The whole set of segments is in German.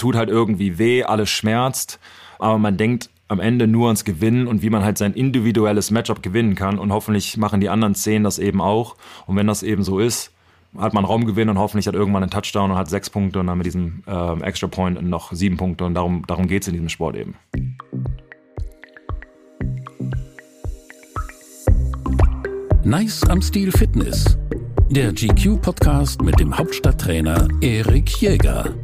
tut halt irgendwie weh, alles schmerzt, aber man denkt am Ende nur ans Gewinnen und wie man halt sein individuelles Matchup gewinnen kann und hoffentlich machen die anderen zehn das eben auch und wenn das eben so ist, hat man Raumgewinn und hoffentlich hat irgendwann einen Touchdown und hat sechs Punkte und dann mit diesem äh, Extra Point noch sieben Punkte und darum, darum geht es in diesem Sport eben. Nice am Stil Fitness. Der GQ-Podcast mit dem Hauptstadttrainer Erik Jäger.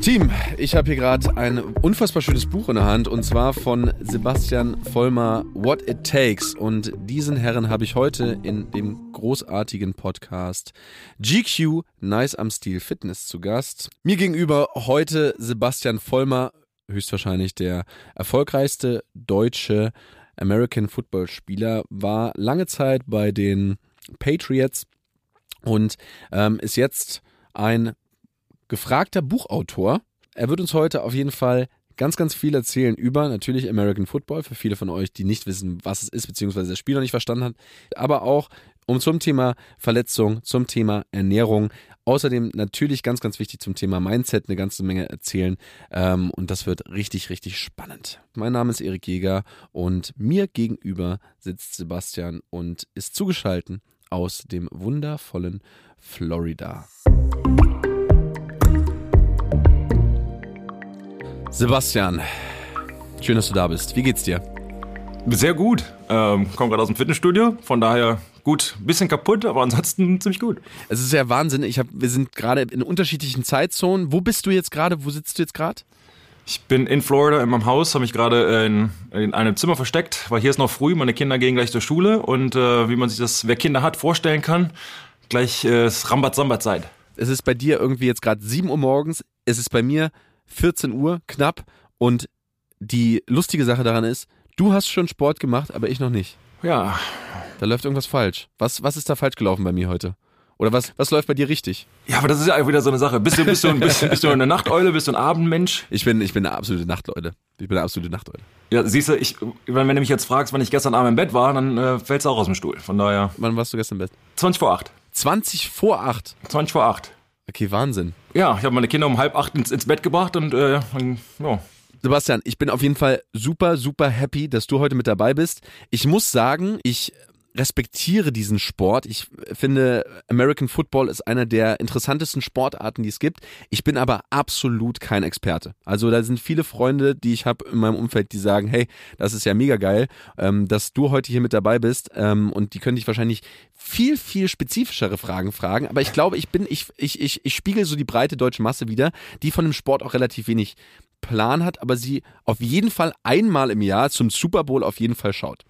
Team, ich habe hier gerade ein unfassbar schönes Buch in der Hand und zwar von Sebastian Vollmer, What It Takes. Und diesen Herren habe ich heute in dem großartigen Podcast GQ Nice am Stil Fitness zu Gast. Mir gegenüber heute Sebastian Vollmer, höchstwahrscheinlich der erfolgreichste deutsche American Football Spieler, war lange Zeit bei den Patriots und ähm, ist jetzt ein gefragter Buchautor. Er wird uns heute auf jeden Fall ganz, ganz viel erzählen über natürlich American Football, für viele von euch, die nicht wissen, was es ist, beziehungsweise das Spiel noch nicht verstanden hat, aber auch um zum Thema Verletzung, zum Thema Ernährung, außerdem natürlich ganz, ganz wichtig zum Thema Mindset eine ganze Menge erzählen ähm, und das wird richtig, richtig spannend. Mein Name ist Erik Jäger und mir gegenüber sitzt Sebastian und ist zugeschaltet aus dem wundervollen Florida. Sebastian, schön, dass du da bist. Wie geht's dir? Sehr gut. Ähm, komme gerade aus dem Fitnessstudio, von daher gut, bisschen kaputt, aber ansonsten ziemlich gut. Es ist ja Wahnsinn. Ich hab, wir sind gerade in unterschiedlichen Zeitzonen. Wo bist du jetzt gerade? Wo sitzt du jetzt gerade? Ich bin in Florida in meinem Haus, habe mich gerade in, in, einem Zimmer versteckt, weil hier ist noch früh, meine Kinder gehen gleich zur Schule und äh, wie man sich das, wer Kinder hat, vorstellen kann, gleich äh, ist Rambat-Sambat-Zeit. Es ist bei dir irgendwie jetzt gerade 7 Uhr morgens, es ist bei mir 14 Uhr knapp und die lustige Sache daran ist, du hast schon Sport gemacht, aber ich noch nicht. Ja. Da läuft irgendwas falsch. Was, was ist da falsch gelaufen bei mir heute? Oder was, was läuft bei dir richtig? Ja, aber das ist ja wieder so eine Sache. Bist du, bist du, bist, bist du eine Nachteule? Bist du ein Abendmensch? Ich bin, ich bin eine absolute Nachteule. Ich bin eine absolute Nachteule. Ja, siehst du, ich, wenn, wenn du mich jetzt fragst, wann ich gestern Abend im Bett war, dann äh, fällst du auch aus dem Stuhl. Von daher. Wann warst du gestern im Bett? 20 vor 8. 20 vor 8? 20 vor 8. Okay, Wahnsinn. Ja, ich habe meine Kinder um halb acht ins, ins Bett gebracht und äh, ja. Sebastian, ich bin auf jeden Fall super, super happy, dass du heute mit dabei bist. Ich muss sagen, ich respektiere diesen Sport. Ich finde, American Football ist einer der interessantesten Sportarten, die es gibt. Ich bin aber absolut kein Experte. Also da sind viele Freunde, die ich habe in meinem Umfeld, die sagen, hey, das ist ja mega geil, ähm, dass du heute hier mit dabei bist. Ähm, und die können dich wahrscheinlich viel, viel spezifischere Fragen fragen. Aber ich glaube, ich bin, ich, ich, ich, ich spiegel so die breite deutsche Masse wieder, die von dem Sport auch relativ wenig Plan hat, aber sie auf jeden Fall einmal im Jahr zum Super Bowl auf jeden Fall schaut.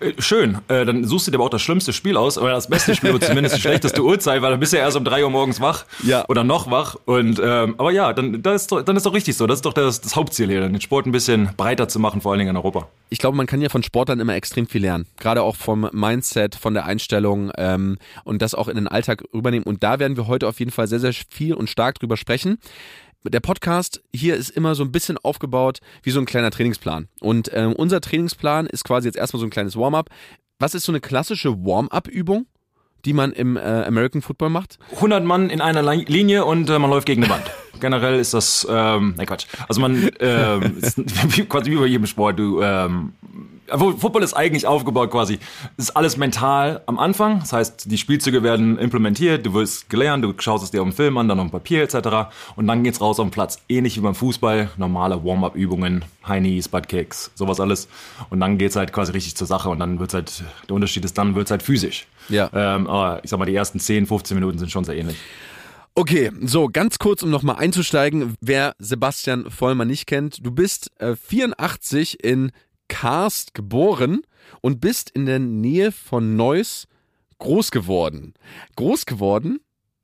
Äh, schön, äh, dann suchst du dir aber auch das schlimmste Spiel aus, oder das beste Spiel, oder zumindest die schlechteste Uhrzeit, weil dann bist du ja erst um drei Uhr morgens wach ja. oder noch wach. Und ähm, aber ja, dann, das ist doch, dann ist doch richtig so. Das ist doch das, das Hauptziel hier, den Sport ein bisschen breiter zu machen, vor allen Dingen in Europa. Ich glaube, man kann ja von Sportlern immer extrem viel lernen. Gerade auch vom Mindset, von der Einstellung ähm, und das auch in den Alltag rübernehmen. Und da werden wir heute auf jeden Fall sehr, sehr viel und stark drüber sprechen der Podcast hier ist immer so ein bisschen aufgebaut wie so ein kleiner Trainingsplan. Und ähm, unser Trainingsplan ist quasi jetzt erstmal so ein kleines Warm-up. Was ist so eine klassische Warm-up-Übung, die man im äh, American Football macht? 100 Mann in einer Linie und äh, man läuft gegen eine Wand. Generell ist das, ähm, nein Quatsch. Also man, ähm, ist quasi wie bei jedem Sport, du ähm, Football ist eigentlich aufgebaut quasi. Es ist alles mental am Anfang. Das heißt, die Spielzüge werden implementiert, du wirst gelernt, du schaust es dir auf dem Film an, dann auf dem Papier etc. Und dann geht's raus auf den Platz. Ähnlich wie beim Fußball, normale Warm-up-Übungen, High Knees, Butt Kicks, sowas alles. Und dann geht's halt quasi richtig zur Sache und dann wird's halt, der Unterschied ist dann wird's halt physisch. Ja. Ähm, aber ich sag mal, die ersten 10, 15 Minuten sind schon sehr ähnlich. Okay, so ganz kurz, um nochmal einzusteigen, wer Sebastian Vollmer nicht kennt. Du bist äh, 84 in Karst geboren und bist in der Nähe von Neuss groß geworden. Groß geworden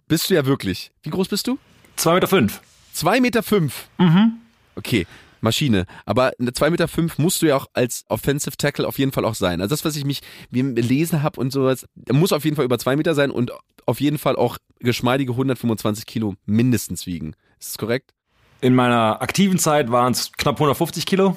bist du ja wirklich. Wie groß bist du? 2,5 Meter. Fünf. 2,5 Meter. Fünf. Mhm. Okay, Maschine. Aber eine 2,5 Meter fünf musst du ja auch als Offensive Tackle auf jeden Fall auch sein. Also das, was ich mich gelesen habe und sowas, muss auf jeden Fall über 2 Meter sein und auf jeden Fall auch geschmeidige 125 Kilo mindestens wiegen. Ist das korrekt? In meiner aktiven Zeit waren es knapp 150 Kilo.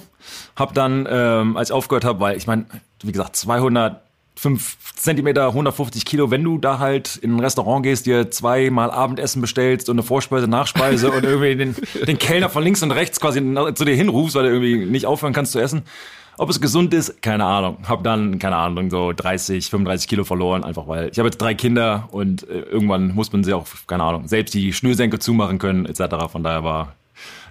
Hab dann, ähm, als ich aufgehört habe, weil ich meine, wie gesagt, 200 fünf Zentimeter, 150 Kilo, wenn du da halt in ein Restaurant gehst, dir zweimal Abendessen bestellst und eine Vorspeise, Nachspeise und irgendwie den, den Kellner von links und rechts quasi zu dir hinrufst, weil du irgendwie nicht aufhören kannst zu essen. Ob es gesund ist, keine Ahnung. Hab dann, keine Ahnung, so 30, 35 Kilo verloren, einfach weil ich habe jetzt drei Kinder und äh, irgendwann muss man sie auch, keine Ahnung, selbst die Schnürsenkel zumachen können, etc. Von daher war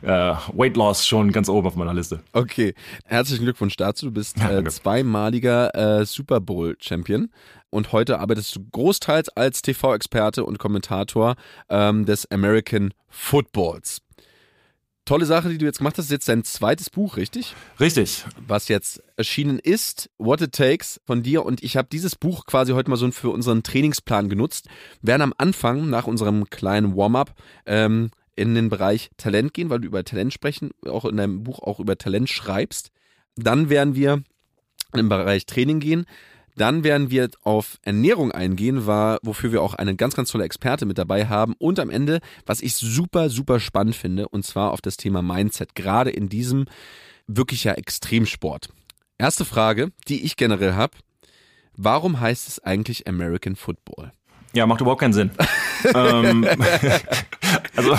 äh, Weight Loss schon ganz oben auf meiner Liste. Okay, herzlichen Glückwunsch dazu. Du bist äh, zweimaliger äh, Super Bowl Champion und heute arbeitest du großteils als TV-Experte und Kommentator ähm, des American Footballs. Tolle Sache, die du jetzt gemacht hast, ist jetzt dein zweites Buch, richtig? Richtig. Was jetzt erschienen ist, What It Takes von dir. Und ich habe dieses Buch quasi heute mal so für unseren Trainingsplan genutzt. Wir werden am Anfang, nach unserem kleinen Warm-up, ähm, in den Bereich Talent gehen, weil du über Talent sprechen, auch in deinem Buch auch über Talent schreibst. Dann werden wir in den Bereich Training gehen. Dann werden wir auf Ernährung eingehen, war, wofür wir auch eine ganz, ganz tolle Experte mit dabei haben. Und am Ende, was ich super, super spannend finde, und zwar auf das Thema Mindset, gerade in diesem wirklich ja Extremsport. Erste Frage, die ich generell habe. Warum heißt es eigentlich American Football? Ja, macht überhaupt keinen Sinn. ähm, also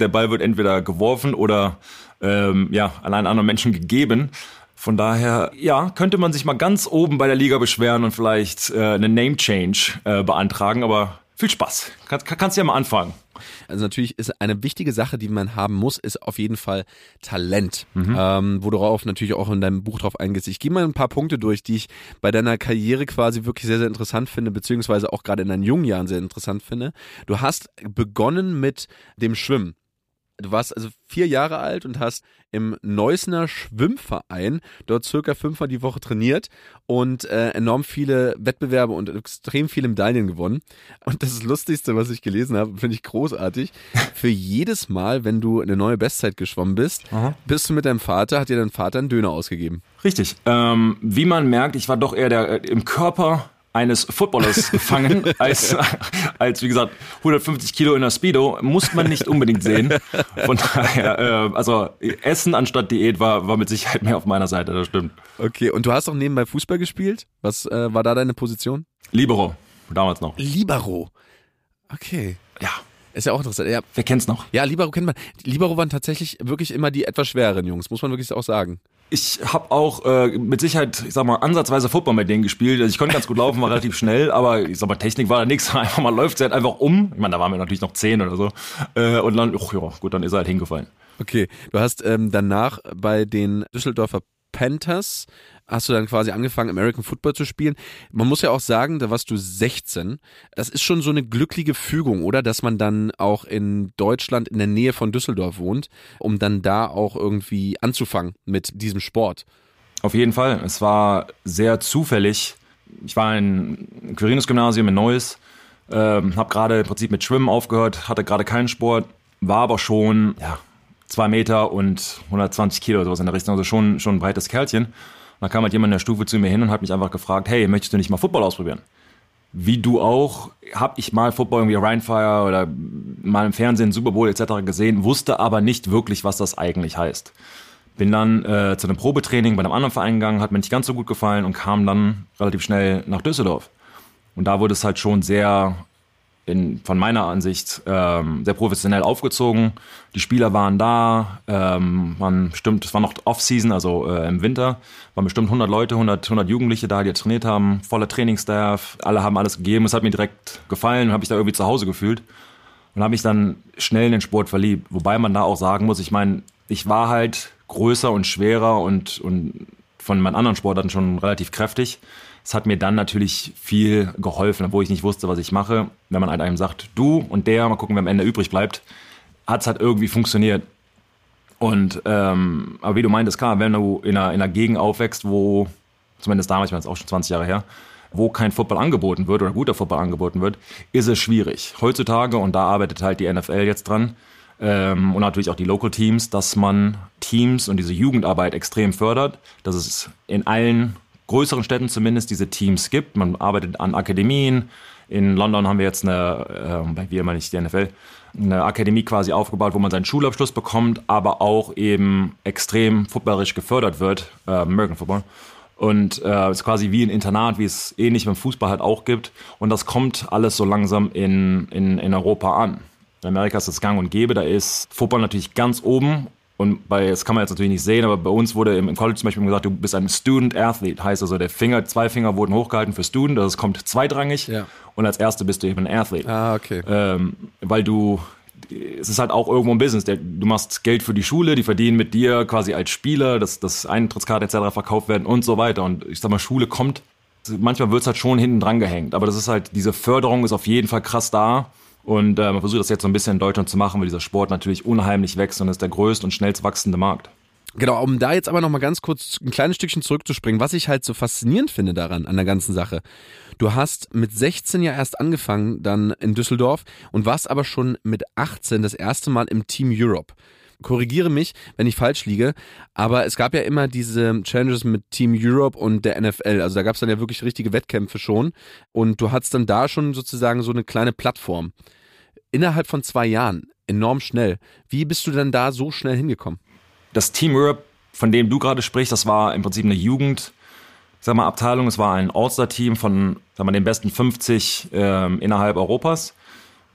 der Ball wird entweder geworfen oder ähm, ja, allein anderen Menschen gegeben. Von daher, ja, könnte man sich mal ganz oben bei der Liga beschweren und vielleicht äh, einen Name Change äh, beantragen, aber viel Spaß. Kann, kannst ja mal anfangen. Also natürlich ist eine wichtige Sache, die man haben muss, ist auf jeden Fall Talent, mhm. ähm, worauf natürlich auch in deinem Buch drauf eingehst. Ich gehe mal ein paar Punkte durch, die ich bei deiner Karriere quasi wirklich sehr, sehr interessant finde, beziehungsweise auch gerade in deinen jungen Jahren sehr interessant finde. Du hast begonnen mit dem Schwimmen. Du warst also vier Jahre alt und hast im Neusner Schwimmverein dort circa fünfmal die Woche trainiert und äh, enorm viele Wettbewerbe und extrem viele Medaillen gewonnen. Und das, das Lustigste, was ich gelesen habe, finde ich großartig. Für jedes Mal, wenn du eine neue Bestzeit geschwommen bist, Aha. bist du mit deinem Vater, hat dir dein Vater einen Döner ausgegeben. Richtig. Ähm, wie man merkt, ich war doch eher der äh, im Körper eines Footballers gefangen, als, als wie gesagt 150 Kilo in der Speedo, muss man nicht unbedingt sehen. Von daher, äh, also Essen anstatt Diät war, war mit Sicherheit mehr auf meiner Seite, das stimmt. Okay, und du hast auch nebenbei Fußball gespielt? Was äh, war da deine Position? Libero, damals noch. Libero. Okay. Ja. Ist ja auch interessant. Ja. Wer kennt's noch? Ja, Libero kennt man. Libero waren tatsächlich wirklich immer die etwas schwereren Jungs, muss man wirklich auch sagen. Ich habe auch äh, mit Sicherheit, ich sag mal, ansatzweise Football mit denen gespielt. Also ich konnte ganz gut laufen, war relativ schnell, aber ich sag mal, Technik war da nichts. Einfach mal läuft halt einfach um. Ich meine, da waren wir natürlich noch zehn oder so. Äh, und dann, ach ja, gut, dann ist er halt hingefallen. Okay, du hast ähm, danach bei den Düsseldorfer Panthers hast du dann quasi angefangen, American Football zu spielen. Man muss ja auch sagen, da warst du 16. Das ist schon so eine glückliche Fügung, oder? Dass man dann auch in Deutschland in der Nähe von Düsseldorf wohnt, um dann da auch irgendwie anzufangen mit diesem Sport. Auf jeden Fall. Es war sehr zufällig. Ich war in Quirinus-Gymnasium in Neuss, ähm, habe gerade im Prinzip mit Schwimmen aufgehört, hatte gerade keinen Sport, war aber schon ja, zwei Meter und 120 Kilo oder sowas in der Richtung, also schon, schon ein breites Kerlchen. Dann kam halt jemand in der Stufe zu mir hin und hat mich einfach gefragt, hey, möchtest du nicht mal Football ausprobieren? Wie du auch, habe ich mal Football irgendwie Rheinfire oder mal im Fernsehen Super Bowl etc. gesehen, wusste aber nicht wirklich, was das eigentlich heißt. Bin dann äh, zu einem Probetraining bei einem anderen Verein gegangen, hat mir nicht ganz so gut gefallen und kam dann relativ schnell nach Düsseldorf. Und da wurde es halt schon sehr in, von meiner Ansicht ähm, sehr professionell aufgezogen. Die Spieler waren da, ähm, waren bestimmt, es war noch Off-Season, also äh, im Winter, waren bestimmt 100 Leute, 100, 100 Jugendliche da, die trainiert haben, voller Trainingsstaff, alle haben alles gegeben, es hat mir direkt gefallen, habe ich da irgendwie zu Hause gefühlt und habe mich dann schnell in den Sport verliebt. Wobei man da auch sagen muss, ich meine, ich war halt größer und schwerer und, und von meinen anderen Sportarten schon relativ kräftig. Es hat mir dann natürlich viel geholfen, obwohl ich nicht wusste, was ich mache. Wenn man halt einem sagt, du und der, mal gucken, wer am Ende übrig bleibt, hat es halt irgendwie funktioniert. Und ähm, aber wie du meintest, klar, wenn du in einer, in einer Gegend aufwächst, wo, zumindest damals, ich meine, es auch schon 20 Jahre her, wo kein Football angeboten wird oder guter Football angeboten wird, ist es schwierig. Heutzutage, und da arbeitet halt die NFL jetzt dran, ähm, und natürlich auch die Local Teams, dass man Teams und diese Jugendarbeit extrem fördert, dass es in allen größeren Städten zumindest diese Teams gibt. Man arbeitet an Akademien. In London haben wir jetzt eine, äh, wir immer nicht die NFL, eine Akademie quasi aufgebaut, wo man seinen Schulabschluss bekommt, aber auch eben extrem footballerisch gefördert wird, äh, American Football. Und äh, ist quasi wie ein Internat, wie es ähnlich beim Fußball halt auch gibt. Und das kommt alles so langsam in, in, in Europa an. In Amerika ist das gang und gäbe, da ist Football natürlich ganz oben. Und bei, das kann man jetzt natürlich nicht sehen, aber bei uns wurde im, im College zum Beispiel gesagt, du bist ein Student Athlete. Heißt also, der Finger, zwei Finger wurden hochgehalten für Student, das kommt zweitrangig. Ja. Und als Erste bist du eben ein Athlete. Ah, okay. Ähm, weil du, es ist halt auch irgendwo ein Business. Der, du machst Geld für die Schule, die verdienen mit dir quasi als Spieler, dass, dass Eintrittskarte etc. verkauft werden und so weiter. Und ich sag mal, Schule kommt, manchmal wird's halt schon hinten dran gehängt. Aber das ist halt, diese Förderung ist auf jeden Fall krass da. Und äh, man versucht das jetzt so ein bisschen in Deutschland zu machen, weil dieser Sport natürlich unheimlich wächst und ist der größte und schnellst wachsende Markt. Genau, um da jetzt aber noch mal ganz kurz ein kleines Stückchen zurückzuspringen, was ich halt so faszinierend finde daran, an der ganzen Sache. Du hast mit 16 ja erst angefangen, dann in Düsseldorf und warst aber schon mit 18 das erste Mal im Team Europe. Korrigiere mich, wenn ich falsch liege, aber es gab ja immer diese Challenges mit Team Europe und der NFL. Also da gab es dann ja wirklich richtige Wettkämpfe schon und du hattest dann da schon sozusagen so eine kleine Plattform. Innerhalb von zwei Jahren, enorm schnell. Wie bist du dann da so schnell hingekommen? Das Team Europe, von dem du gerade sprichst, das war im Prinzip eine Jugend, sag mal, Abteilung. Es war ein All-Star-Team von sag mal, den besten 50 ähm, innerhalb Europas.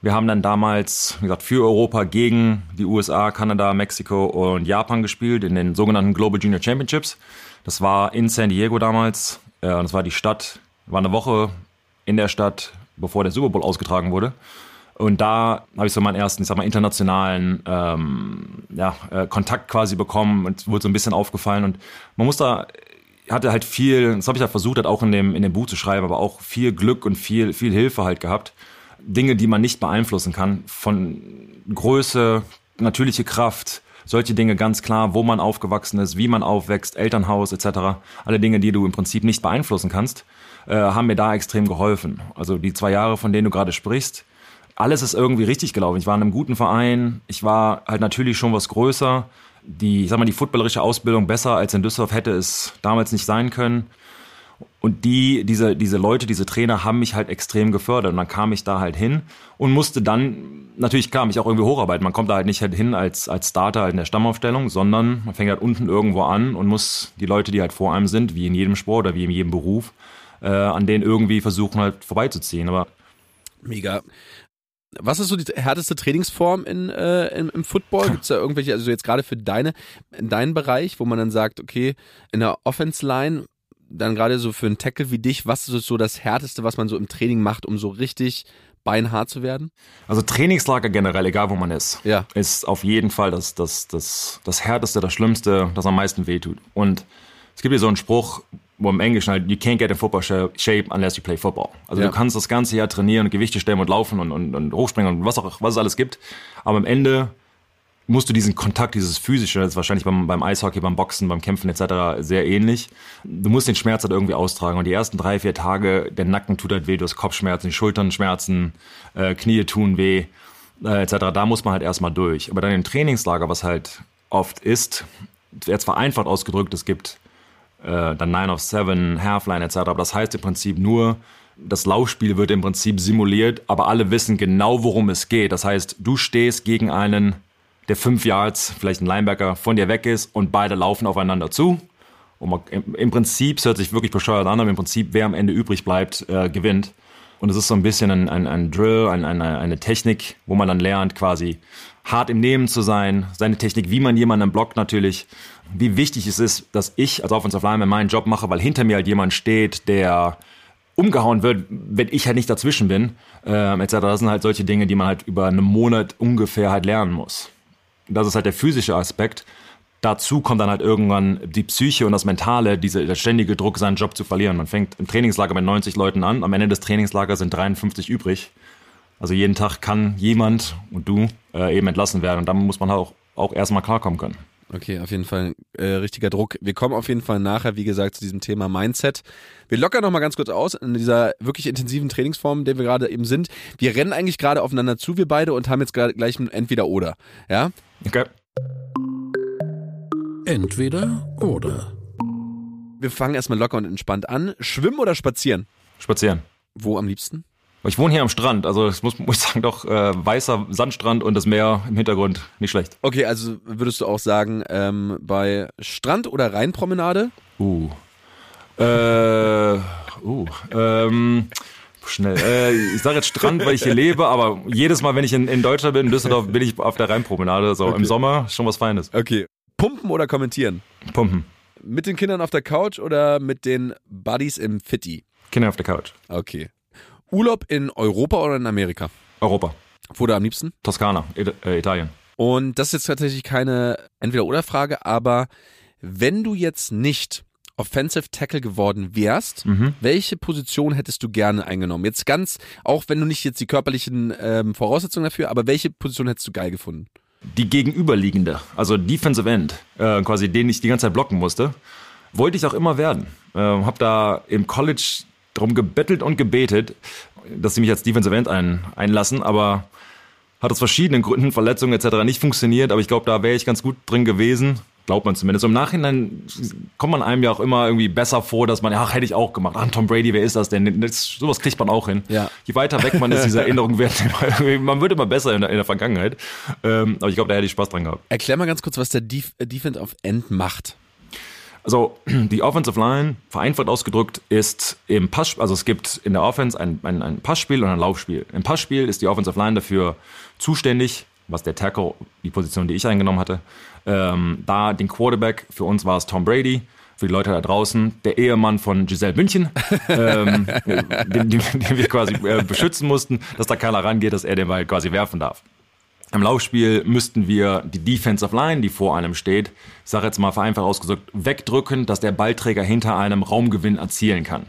Wir haben dann damals, wie gesagt, für Europa gegen die USA, Kanada, Mexiko und Japan gespielt in den sogenannten Global Junior Championships. Das war in San Diego damals. Äh, das war die Stadt, war eine Woche in der Stadt, bevor der Super Bowl ausgetragen wurde. Und da habe ich so meinen ersten, ich sag mal, internationalen ähm, ja, äh, Kontakt quasi bekommen und wurde so ein bisschen aufgefallen. Und man muss da, hatte halt viel, das habe ich ja versucht, halt auch in dem, in dem Buch zu schreiben, aber auch viel Glück und viel, viel Hilfe halt gehabt. Dinge, die man nicht beeinflussen kann, von Größe, natürliche Kraft, solche Dinge ganz klar, wo man aufgewachsen ist, wie man aufwächst, Elternhaus etc. Alle Dinge, die du im Prinzip nicht beeinflussen kannst, äh, haben mir da extrem geholfen. Also die zwei Jahre, von denen du gerade sprichst, alles ist irgendwie richtig gelaufen. Ich war in einem guten Verein, ich war halt natürlich schon was größer. Die, ich sag mal, die footballerische Ausbildung besser als in Düsseldorf hätte es damals nicht sein können. Und die, diese, diese Leute, diese Trainer haben mich halt extrem gefördert. Und dann kam ich da halt hin und musste dann, natürlich klar, mich auch irgendwie hocharbeiten. Man kommt da halt nicht halt hin als, als Starter halt in der Stammaufstellung, sondern man fängt halt unten irgendwo an und muss die Leute, die halt vor einem sind, wie in jedem Sport oder wie in jedem Beruf, äh, an denen irgendwie versuchen halt vorbeizuziehen. Aber Mega. Was ist so die härteste Trainingsform in, äh, im, im Football? Gibt es da irgendwelche, also jetzt gerade für deine, in deinen Bereich, wo man dann sagt, okay, in der Offense-Line, dann gerade so für einen Tackle wie dich, was ist so das Härteste, was man so im Training macht, um so richtig beinhart zu werden? Also Trainingslager generell, egal wo man ist, Ja. ist auf jeden Fall das, das, das, das Härteste, das Schlimmste, das am meisten wehtut. Und es gibt hier so einen Spruch, wo im Englischen halt, you can't get in football sha- shape unless you play football. Also Ja. du kannst das ganze Jahr trainieren und Gewichte stemmen und laufen und, und, und hochspringen und was auch, was es alles gibt. Aber am Ende musst du diesen Kontakt, dieses physische, das ist wahrscheinlich beim, beim Eishockey, beim Boxen, beim Kämpfen etc. sehr ähnlich. Du musst den Schmerz halt irgendwie austragen und die ersten drei, vier Tage, der Nacken tut halt weh, du hast Kopfschmerzen, die Schultern schmerzen, äh, Knie tun weh, äh, etc. Da muss man halt erstmal durch. Aber dann im Trainingslager, was halt oft ist, jetzt vereinfacht ausgedrückt, es gibt äh, dann Nine of Seven, Halfline etc. Aber das heißt im Prinzip nur, das Laufspiel wird im Prinzip simuliert, aber alle wissen genau, worum es geht. Das heißt, du stehst gegen einen, der fünf Yards, vielleicht ein Linebacker, von dir weg ist und beide laufen aufeinander zu. Und man, im, Prinzip, es hört sich wirklich bescheuert an, aber im Prinzip, wer am Ende übrig bleibt, äh, gewinnt. Und es ist so ein bisschen ein, ein, ein Drill, ein, eine, eine Technik, wo man dann lernt, quasi hart im Nehmen zu sein, seine Technik, wie man jemanden blockt natürlich, wie wichtig es ist, dass ich als Offensive Lineman meinen Job mache, weil hinter mir halt jemand steht, der umgehauen wird, wenn ich halt nicht dazwischen bin, ähm, etc. Das sind halt solche Dinge, die man halt über einen Monat ungefähr halt lernen muss. Das ist halt der physische Aspekt. Dazu kommt dann halt irgendwann die Psyche und das Mentale, diese, der ständige Druck, seinen Job zu verlieren. Man fängt im Trainingslager mit 90 Leuten an, am Ende des Trainingslagers sind 53 übrig. Also jeden Tag kann jemand und du äh, eben entlassen werden und damit muss man halt auch, auch erstmal klarkommen können. Okay, auf jeden Fall äh, richtiger Druck. Wir kommen auf jeden Fall nachher, wie gesagt, zu diesem Thema Mindset. Wir lockern noch mal ganz kurz aus in dieser wirklich intensiven Trainingsform, in der wir gerade eben sind. Wir rennen eigentlich gerade aufeinander zu, wir beide, und haben jetzt gleich ein Entweder-Oder. Ja? Okay. Entweder oder. Wir fangen erstmal locker und entspannt an. Schwimmen oder spazieren? Spazieren. Wo am liebsten? Ich wohne hier am Strand, also das muss, muss ich sagen, doch äh, weißer Sandstrand und das Meer im Hintergrund, nicht schlecht. Okay, also würdest du auch sagen, ähm, bei Strand oder Rheinpromenade? Uh. Äh, uh, ähm, schnell. Äh, ich sage jetzt Strand, weil ich hier lebe, aber jedes Mal, wenn ich in, in Deutschland bin, in Düsseldorf, bin ich auf der Rheinpromenade. So Okay. im Sommer schon was Feines. Okay. Pumpen oder kommentieren? Pumpen. Mit den Kindern auf der Couch oder mit den Buddies im Fitti? Kinder auf der Couch. Okay. Urlaub in Europa oder in Amerika? Europa. Wo da am liebsten? Toskana. Äh, Italien. Und das ist jetzt tatsächlich keine Entweder-Oder-Frage, aber wenn du jetzt nicht Offensive Tackle geworden wärst, welche Position hättest du gerne eingenommen? Jetzt ganz, auch wenn du nicht jetzt die körperlichen ähm, Voraussetzungen dafür, aber welche Position hättest du geil gefunden? Die gegenüberliegende, also Defensive End, äh, quasi den ich die ganze Zeit blocken musste, wollte ich auch immer werden. Ähm, hab da im College drum gebettelt und gebetet, dass sie mich als Defensive End ein, einlassen, aber hat aus verschiedenen Gründen, Verletzungen etc. nicht funktioniert, aber ich glaube, da wäre ich ganz gut drin gewesen. Glaubt man zumindest. Im Nachhinein kommt man einem ja auch immer irgendwie besser vor, dass man, ach, hätte ich auch gemacht. Ach, Tom Brady, wer ist das denn? Das, sowas kriegt man auch hin. Ja. Je weiter weg man ist, diese Erinnerung wird, man wird immer besser in der, in der Vergangenheit. Ähm, aber ich glaube, da hätte ich Spaß dran gehabt. Erklär mal ganz kurz, was der Def äh, Defense of End macht. Also die Offensive Line, vereinfacht ausgedrückt, ist im Pass, also es gibt in der Offense ein, ein, ein Passspiel und ein Laufspiel. Im Passspiel ist die Offensive Line dafür zuständig, was der Tackle, die Position, die ich eingenommen hatte, ähm, da den Quarterback, für uns war es Tom Brady, für die Leute da draußen, der Ehemann von Giselle München, ähm, den, den, den wir quasi äh, beschützen mussten, dass da keiner rangeht, dass er den Ball quasi werfen darf. Im Laufspiel müssten wir die Defensive Line, die vor einem steht, ich sage jetzt mal vereinfacht ausgedrückt, wegdrücken, dass der Ballträger hinter einem Raumgewinn erzielen kann.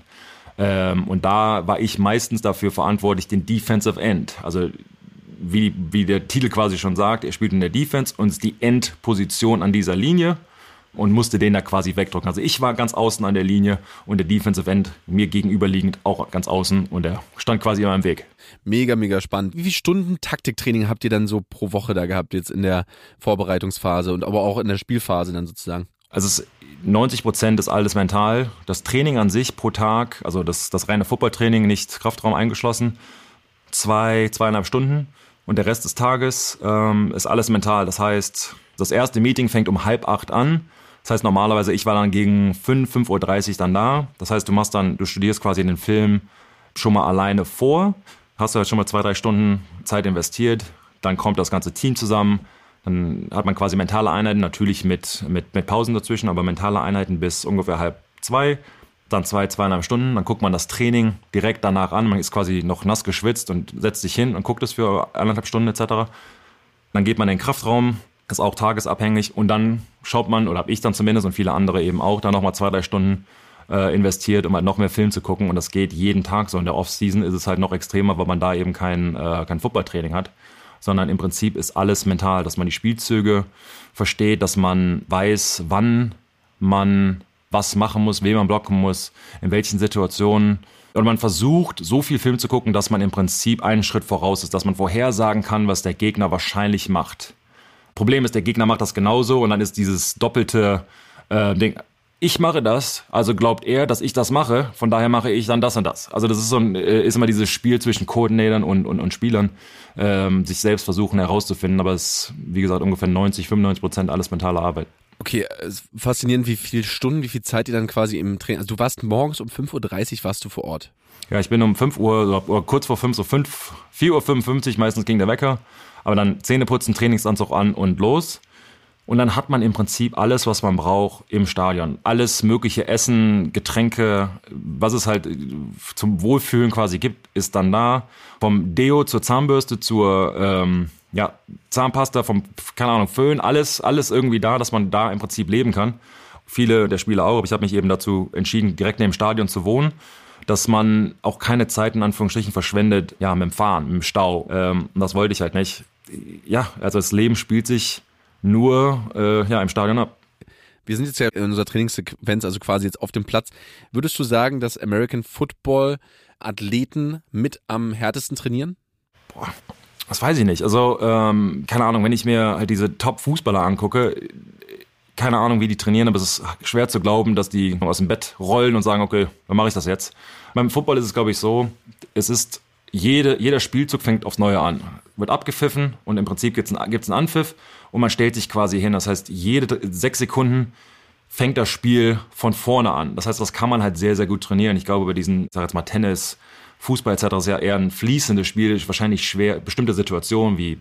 Ähm, und da war ich meistens dafür verantwortlich, den Defensive End, also wie, wie der Titel quasi schon sagt, er spielt in der Defense und ist die Endposition an dieser Linie und musste den da quasi wegdrücken. Also ich war ganz außen an der Linie und der Defensive End mir gegenüberliegend auch ganz außen und er stand quasi immer im Weg. Mega, mega spannend. Wie viele Stunden Taktiktraining habt ihr dann so pro Woche da gehabt, jetzt in der Vorbereitungsphase und aber auch in der Spielphase dann sozusagen? Also es, 90 Prozent ist alles mental. Das Training an sich pro Tag, also das, das reine Footballtraining, nicht Kraftraum eingeschlossen, zwei, zweieinhalb Stunden. Und der Rest des Tages ähm, ist alles mental. Das heißt, das erste Meeting fängt um halb acht an. Das heißt, normalerweise, ich war dann gegen fünf, fünf Uhr dreißig dann da. Das heißt, du machst dann, du studierst quasi den Film schon mal alleine vor. Hast du halt schon mal zwei, drei Stunden Zeit investiert. Dann kommt das ganze Team zusammen. Dann hat man quasi mentale Einheiten, natürlich mit, mit, mit Pausen dazwischen, aber mentale Einheiten bis ungefähr halb zwei. Dann zwei, zweieinhalb Stunden. Dann guckt man das Training direkt danach an. Man ist quasi noch nass geschwitzt und setzt sich hin und guckt es für anderthalb Stunden etc. Dann geht man in den Kraftraum, ist auch tagesabhängig und dann schaut man, oder habe ich dann zumindest und viele andere eben auch, da nochmal zwei, drei Stunden äh, investiert, um halt noch mehr Film zu gucken und das geht jeden Tag so. In der Off-Season ist es halt noch extremer, weil man da eben kein, äh, kein Footballtraining hat, sondern im Prinzip ist alles mental, dass man die Spielzüge versteht, dass man weiß, wann man was machen muss, wen man blocken muss, in welchen Situationen. Und man versucht, so viel Film zu gucken, dass man im Prinzip einen Schritt voraus ist, dass man vorhersagen kann, was der Gegner wahrscheinlich macht. Problem ist, der Gegner macht das genauso und dann ist dieses doppelte äh, Ding. Ich mache das, also glaubt er, dass ich das mache, von daher mache ich dann das und das. Also das ist so ein, äh, ist immer dieses Spiel zwischen Coordinatern und, und, und Spielern, ähm, sich selbst versuchen herauszufinden, aber es ist, wie gesagt, ungefähr 90, 95 Prozent alles mentale Arbeit. Okay, faszinierend, wie viele Stunden, wie viel Zeit ihr dann quasi im Training. Also du warst morgens um 5.30 Uhr warst du vor Ort. Ja, ich bin um 5 Uhr oder kurz vor 5, so 5, 4.55 Uhr meistens ging der Wecker. Aber dann Zähne putzen, Trainingsanzug an und los. Und dann hat man im Prinzip alles, was man braucht im Stadion. Alles mögliche Essen, Getränke, was es halt zum Wohlfühlen quasi gibt, ist dann da. Vom Deo zur Zahnbürste zur ähm, ja, Zahnpasta, vom, keine Ahnung, Föhn, alles, alles irgendwie da, dass man da im Prinzip leben kann. Viele der Spieler auch, aber ich habe mich eben dazu entschieden, direkt neben dem Stadion zu wohnen dass man auch keine Zeit in Anführungsstrichen verschwendet, ja, mit dem Fahren, mit dem Stau. Ähm, und das wollte ich halt nicht. Ja, also das Leben spielt sich nur äh, ja, im Stadion ab. Wir sind jetzt ja in unserer Trainingssequenz, also quasi jetzt auf dem Platz. Würdest du sagen, dass American Football Athleten mit am härtesten trainieren? Boah, das weiß ich nicht. Also, ähm, keine Ahnung, wenn ich mir halt diese Top-Fußballer angucke, keine Ahnung, wie die trainieren, aber es ist schwer zu glauben, dass die aus dem Bett rollen und sagen, okay, dann mache ich das jetzt. Beim Football ist es, glaube ich, so, es ist, jede, jeder Spielzug fängt aufs Neue an. Wird abgepfiffen und im Prinzip gibt es einen, gibt's einen Anpfiff und man stellt sich quasi hin. Das heißt, jede sechs Sekunden fängt das Spiel von vorne an. Das heißt, das kann man halt sehr, sehr gut trainieren. Ich glaube, bei diesen, sag jetzt mal, Tennis, Fußball etc. ist ja eher ein fließendes Spiel, wahrscheinlich schwer, bestimmte Situationen wie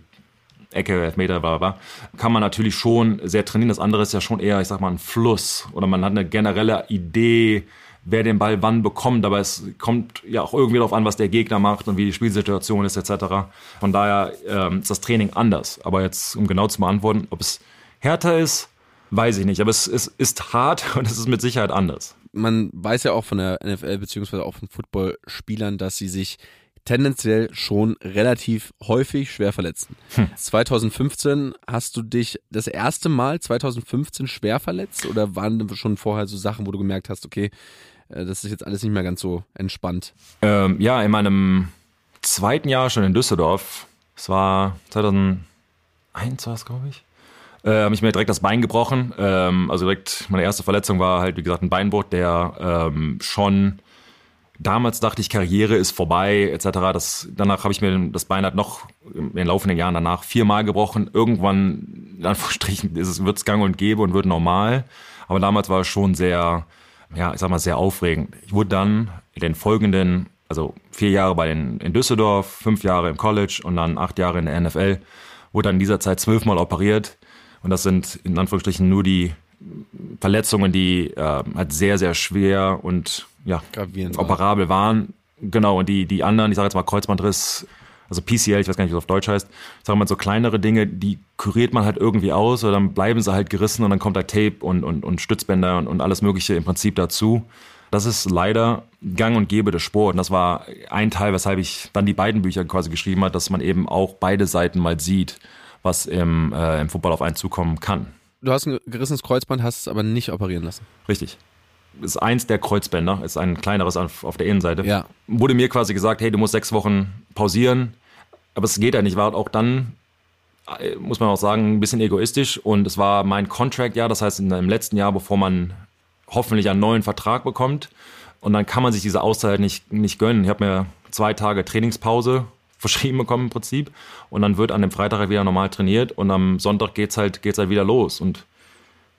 Ecke, Elfmeter, bla, bla, kann man natürlich schon sehr trainieren. Das andere ist ja schon eher, ich sag mal, ein Fluss oder man hat eine generelle Idee, wer den Ball wann bekommt, aber es kommt ja auch irgendwie darauf an, was der Gegner macht und wie die Spielsituation ist etc. Von daher ähm, ist das Training anders. Aber jetzt, um genau zu beantworten, ob es härter ist, weiß ich nicht. Aber es, es ist hart und es ist mit Sicherheit anders. Man weiß ja auch von der NFL beziehungsweise auch von Footballspielern, dass sie sich tendenziell schon relativ häufig schwer verletzen. Hm. 2015 hast du dich das erste Mal 2015 schwer verletzt oder waren schon vorher so Sachen, wo du gemerkt hast, okay, äh, das ist jetzt alles nicht mehr ganz so entspannt. Ähm, ja, in meinem zweiten Jahr schon in Düsseldorf, es war 2001 war es, glaube ich, äh, habe ich mir direkt das Bein gebrochen. Ähm, also direkt meine erste Verletzung war halt, wie gesagt, ein Beinbruch, der ähm, schon damals dachte ich, Karriere ist vorbei, etc. Das, danach habe ich mir das Bein halt noch in den laufenden Jahren danach viermal gebrochen. Irgendwann, in Anführungsstrichen, wird es gang und gäbe und wird normal. Aber damals war es schon sehr, ja, ich sag mal, sehr aufregend. Ich wurde dann in den folgenden, also vier Jahre bei den in Düsseldorf, fünf Jahre im College und dann acht Jahre in der NFL, wurde dann in dieser Zeit zwölfmal operiert. Und das sind in Anführungsstrichen nur die Verletzungen, die äh, halt sehr, sehr schwer und ja, operabel waren. Genau, und die, die anderen, ich sage jetzt mal Kreuzbandriss, also PCL, ich weiß gar nicht, was auf Deutsch heißt, sagen wir mal so kleinere Dinge, die kuriert man halt irgendwie aus oder dann bleiben sie halt gerissen und dann kommt da Tape und, und, und Stützbänder und, und alles Mögliche im Prinzip dazu. Das ist leider gang und gäbe des Sport. Und das war ein Teil, weshalb ich dann die beiden Bücher quasi geschrieben habe, dass man eben auch beide Seiten mal sieht, was im, äh, im Football auf einen zukommen kann. Du hast ein gerissenes Kreuzband, hast es aber nicht operieren lassen. Richtig ist eins der Kreuzbänder, ist ein kleineres auf, auf der Innenseite. Ja. Wurde mir quasi gesagt, hey, du musst sechs Wochen pausieren, aber es geht ja nicht. War auch dann, äh, muss man auch sagen, ein bisschen egoistisch und es war mein Contract-Jahr, das heißt im letzten Jahr, bevor man hoffentlich einen neuen Vertrag bekommt und dann kann man sich diese Auszeit nicht, nicht gönnen. Ich habe mir zwei Tage Trainingspause verschrieben bekommen im Prinzip und dann wird an dem Freitag halt wieder normal trainiert und am Sonntag geht's halt, geht's halt wieder los und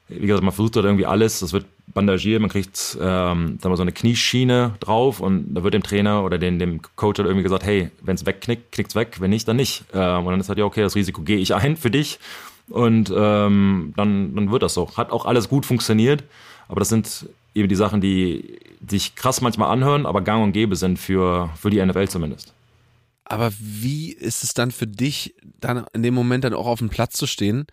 wie gesagt, man versucht dort irgendwie alles, das wird bandagiert, man kriegt ähm, sagen wir, so eine Knieschiene drauf und da wird dem Trainer oder dem, dem Coach halt irgendwie gesagt, hey, wenn es wegknickt, knickt's weg, wenn nicht, dann nicht. Ähm, und dann ist halt, ja, okay, das Risiko gehe ich ein für dich und ähm, dann, dann wird das so. Hat auch alles gut funktioniert, aber das sind eben die Sachen, die sich krass manchmal anhören, aber gang und gäbe sind für, für die NFL zumindest. Aber wie ist es dann für dich, dann in dem Moment dann auch auf dem Platz zu stehen?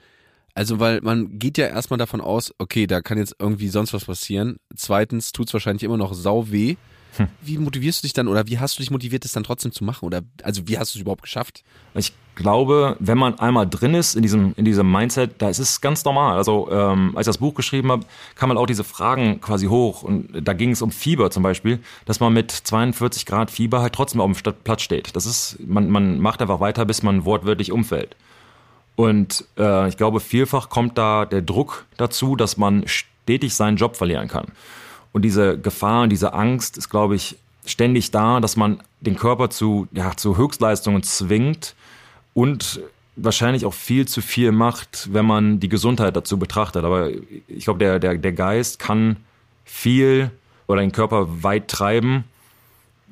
Also, weil man geht ja erstmal davon aus, okay, da kann jetzt irgendwie sonst was passieren. Zweitens tut es wahrscheinlich immer noch sau weh. Wie motivierst du dich dann oder wie hast du dich motiviert, das dann trotzdem zu machen? Oder also wie hast du es überhaupt geschafft? Ich glaube, wenn man einmal drin ist in diesem, in diesem Mindset, da ist es ganz normal. Also ähm, als ich das Buch geschrieben habe, kam man auch diese Fragen quasi hoch. Und da ging es um Fieber zum Beispiel, dass man mit 42 Grad Fieber halt trotzdem auf dem Platz steht. Das ist, man, man macht einfach weiter, bis man wortwörtlich umfällt. Und äh, ich glaube, vielfach kommt da der Druck dazu, dass man stetig seinen Job verlieren kann. Und diese Gefahr und diese Angst ist, glaube ich, ständig da, dass man den Körper zu, ja, zu Höchstleistungen zwingt und wahrscheinlich auch viel zu viel macht, wenn man die Gesundheit dazu betrachtet. Aber ich glaube, der, der, der Geist kann viel oder den Körper weit treiben,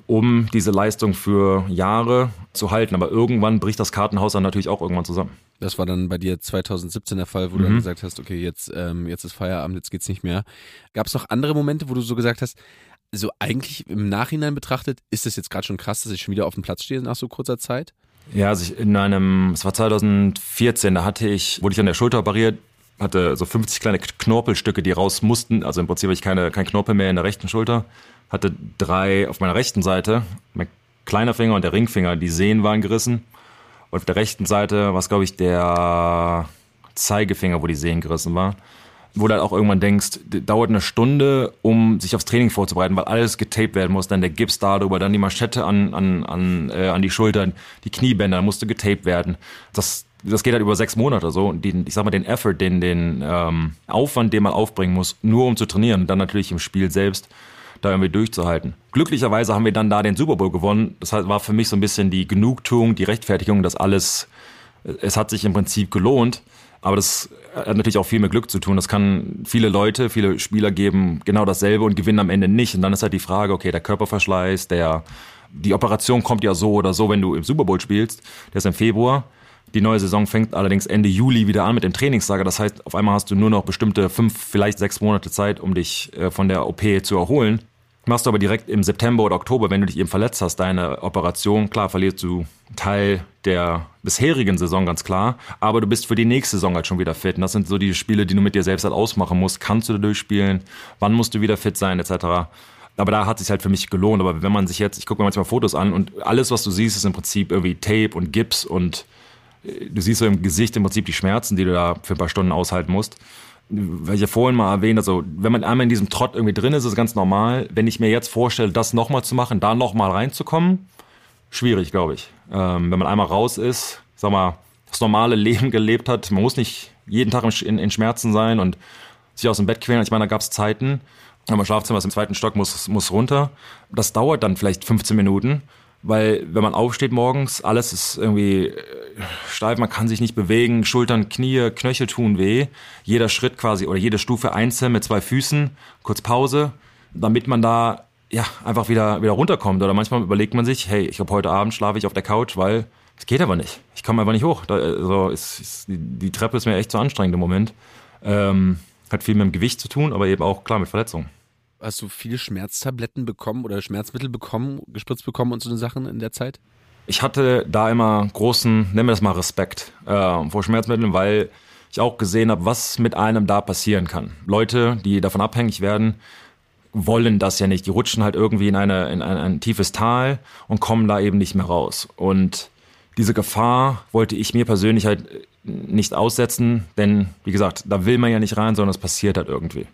um diese Leistung für Jahre zu halten. Aber irgendwann bricht das Kartenhaus dann natürlich auch irgendwann zusammen. Das war dann bei dir 2017 der Fall, wo mhm. du dann gesagt hast, okay, jetzt, ähm, jetzt ist Feierabend, jetzt geht's nicht mehr. Gab es noch andere Momente, wo du so gesagt hast, so eigentlich im Nachhinein betrachtet, ist es jetzt gerade schon krass, dass ich schon wieder auf dem Platz stehe nach so kurzer Zeit? Ja, also ich in einem, es war 2014, da hatte ich, wurde ich an der Schulter operiert, hatte so 50 kleine Knorpelstücke, die raus mussten. Also im Prinzip habe ich keine, kein Knorpel mehr in der rechten Schulter. Hatte drei auf meiner rechten Seite, mein kleiner Finger und der Ringfinger, die Sehnen waren gerissen. Und auf der rechten Seite war es, glaube ich, der Zeigefinger, wo die Sehnen gerissen war. Wo du halt auch irgendwann denkst, dauert eine Stunde, um sich aufs Training vorzubereiten, weil alles getaped werden muss. Dann der Gips darüber, dann die Maschette an, an, an, äh, an die Schultern, die Kniebänder musste getaped werden. Das, das geht halt über sechs Monate so. Und den, ich sag mal, den Effort, den, den ähm, Aufwand, den man aufbringen muss, nur um zu trainieren. Und dann natürlich im Spiel selbst da irgendwie durchzuhalten. Glücklicherweise haben wir dann da den Super Bowl gewonnen. Das war für mich so ein bisschen die Genugtuung, die Rechtfertigung, dass alles, es hat sich im Prinzip gelohnt. Aber das hat natürlich auch viel mit Glück zu tun. Das kann viele Leute, viele Spieler geben genau dasselbe und gewinnen am Ende nicht. Und dann ist halt die Frage, okay, der Körperverschleiß, der, die Operation kommt ja so oder so, wenn du im Super Bowl spielst. Der ist im Februar. Die neue Saison fängt allerdings Ende Juli wieder an mit dem Trainingslager. Das heißt, auf einmal hast du nur noch bestimmte fünf, vielleicht sechs Monate Zeit, um dich äh, von der OP zu erholen. Machst du aber direkt im September oder Oktober, wenn du dich eben verletzt hast, deine Operation, klar, verlierst du Teil der bisherigen Saison ganz klar, aber du bist für die nächste Saison halt schon wieder fit. Und das sind so die Spiele, die du mit dir selbst halt ausmachen musst. Kannst du da durchspielen? Wann musst du wieder fit sein, etc. Aber da hat sich halt für mich gelohnt. Aber wenn man sich jetzt, ich gucke mir manchmal Fotos an und alles, was du siehst, ist im Prinzip irgendwie Tape und Gips und du siehst so im Gesicht im Prinzip die Schmerzen, die du da für ein paar Stunden aushalten musst weil ich ja vorhin mal erwähnt, also wenn man einmal in diesem Trott irgendwie drin ist, ist es ganz normal. Wenn ich mir jetzt vorstelle, das nochmal zu machen, da nochmal reinzukommen, schwierig, glaube ich. Ähm, wenn man einmal raus ist, sag mal, das normale Leben gelebt hat, man muss nicht jeden Tag in, in Schmerzen sein und sich aus dem Bett quälen. Ich meine, da gab es Zeiten, mein Schlafzimmer ist im zweiten Stock, muss, muss runter. Das dauert dann vielleicht 15 Minuten weil wenn man aufsteht morgens, alles ist irgendwie äh, steif, man kann sich nicht bewegen, Schultern, Knie, Knöchel tun weh. Jeder Schritt quasi oder jede Stufe einzeln mit zwei Füßen, kurz Pause, damit man da ja einfach wieder wieder runterkommt. Oder manchmal überlegt man sich, hey, ich glaube heute Abend schlafe ich auf der Couch, weil es geht aber nicht. Ich komme einfach nicht hoch. Da, also ist, ist, die Treppe ist mir echt zu anstrengend im Moment. Ähm, hat viel mit dem Gewicht zu tun, aber eben auch klar mit Verletzungen. Hast du viele Schmerztabletten bekommen oder Schmerzmittel bekommen, gespritzt bekommen und so Sachen in der Zeit? Ich hatte da immer großen, nennen wir das mal Respekt äh, vor Schmerzmitteln, weil ich auch gesehen habe, was mit einem da passieren kann. Leute, die davon abhängig werden, wollen das ja nicht. Die rutschen halt irgendwie in, eine, in ein, ein tiefes Tal und kommen da eben nicht mehr raus. Und diese Gefahr wollte ich mir persönlich halt nicht aussetzen, denn wie gesagt, da will man ja nicht rein, sondern es passiert halt irgendwie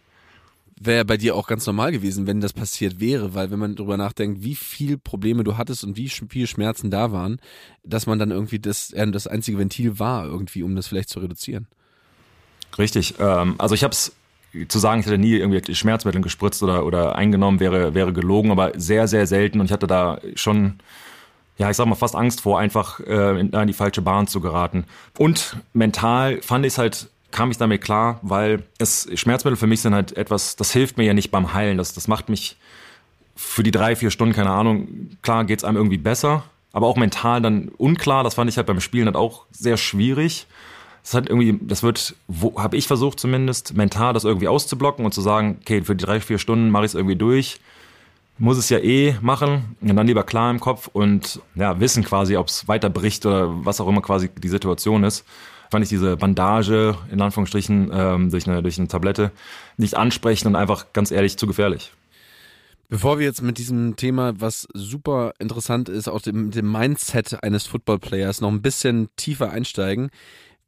wäre bei dir auch ganz normal gewesen, wenn das passiert wäre, weil wenn man darüber nachdenkt, wie viel Probleme du hattest und wie viel Schmerzen da waren, dass man dann irgendwie das, äh, das einzige Ventil war, irgendwie, um das vielleicht zu reduzieren. Richtig. Ähm, also ich habe es zu sagen, ich hätte nie irgendwie Schmerzmittel gespritzt oder, oder eingenommen, wäre, wäre gelogen, aber sehr, sehr selten und ich hatte da schon ja, ich sag mal, fast Angst vor, einfach äh, in, in die falsche Bahn zu geraten. Und mental fand ich es halt kam ich damit klar, weil es Schmerzmittel für mich sind halt etwas, das hilft mir ja nicht beim Heilen. Das, das macht mich für die drei, vier Stunden, keine Ahnung, klar geht's einem irgendwie besser, aber auch mental dann unklar. Das fand ich halt beim Spielen halt auch sehr schwierig. Das hat irgendwie, das wird, habe ich versucht zumindest, mental das irgendwie auszublocken und zu sagen, okay, für die drei, vier Stunden mache ich es irgendwie durch. Muss es ja eh machen und dann lieber klar im Kopf und ja, wissen quasi, ob es weiter bricht oder was auch immer quasi die Situation ist fand ich diese Bandage in Anführungsstrichen ähm, durch, eine, durch eine Tablette nicht ansprechend und einfach ganz ehrlich zu gefährlich. Bevor wir jetzt mit diesem Thema, was super interessant ist, auch dem, dem Mindset eines Footballplayers noch ein bisschen tiefer einsteigen,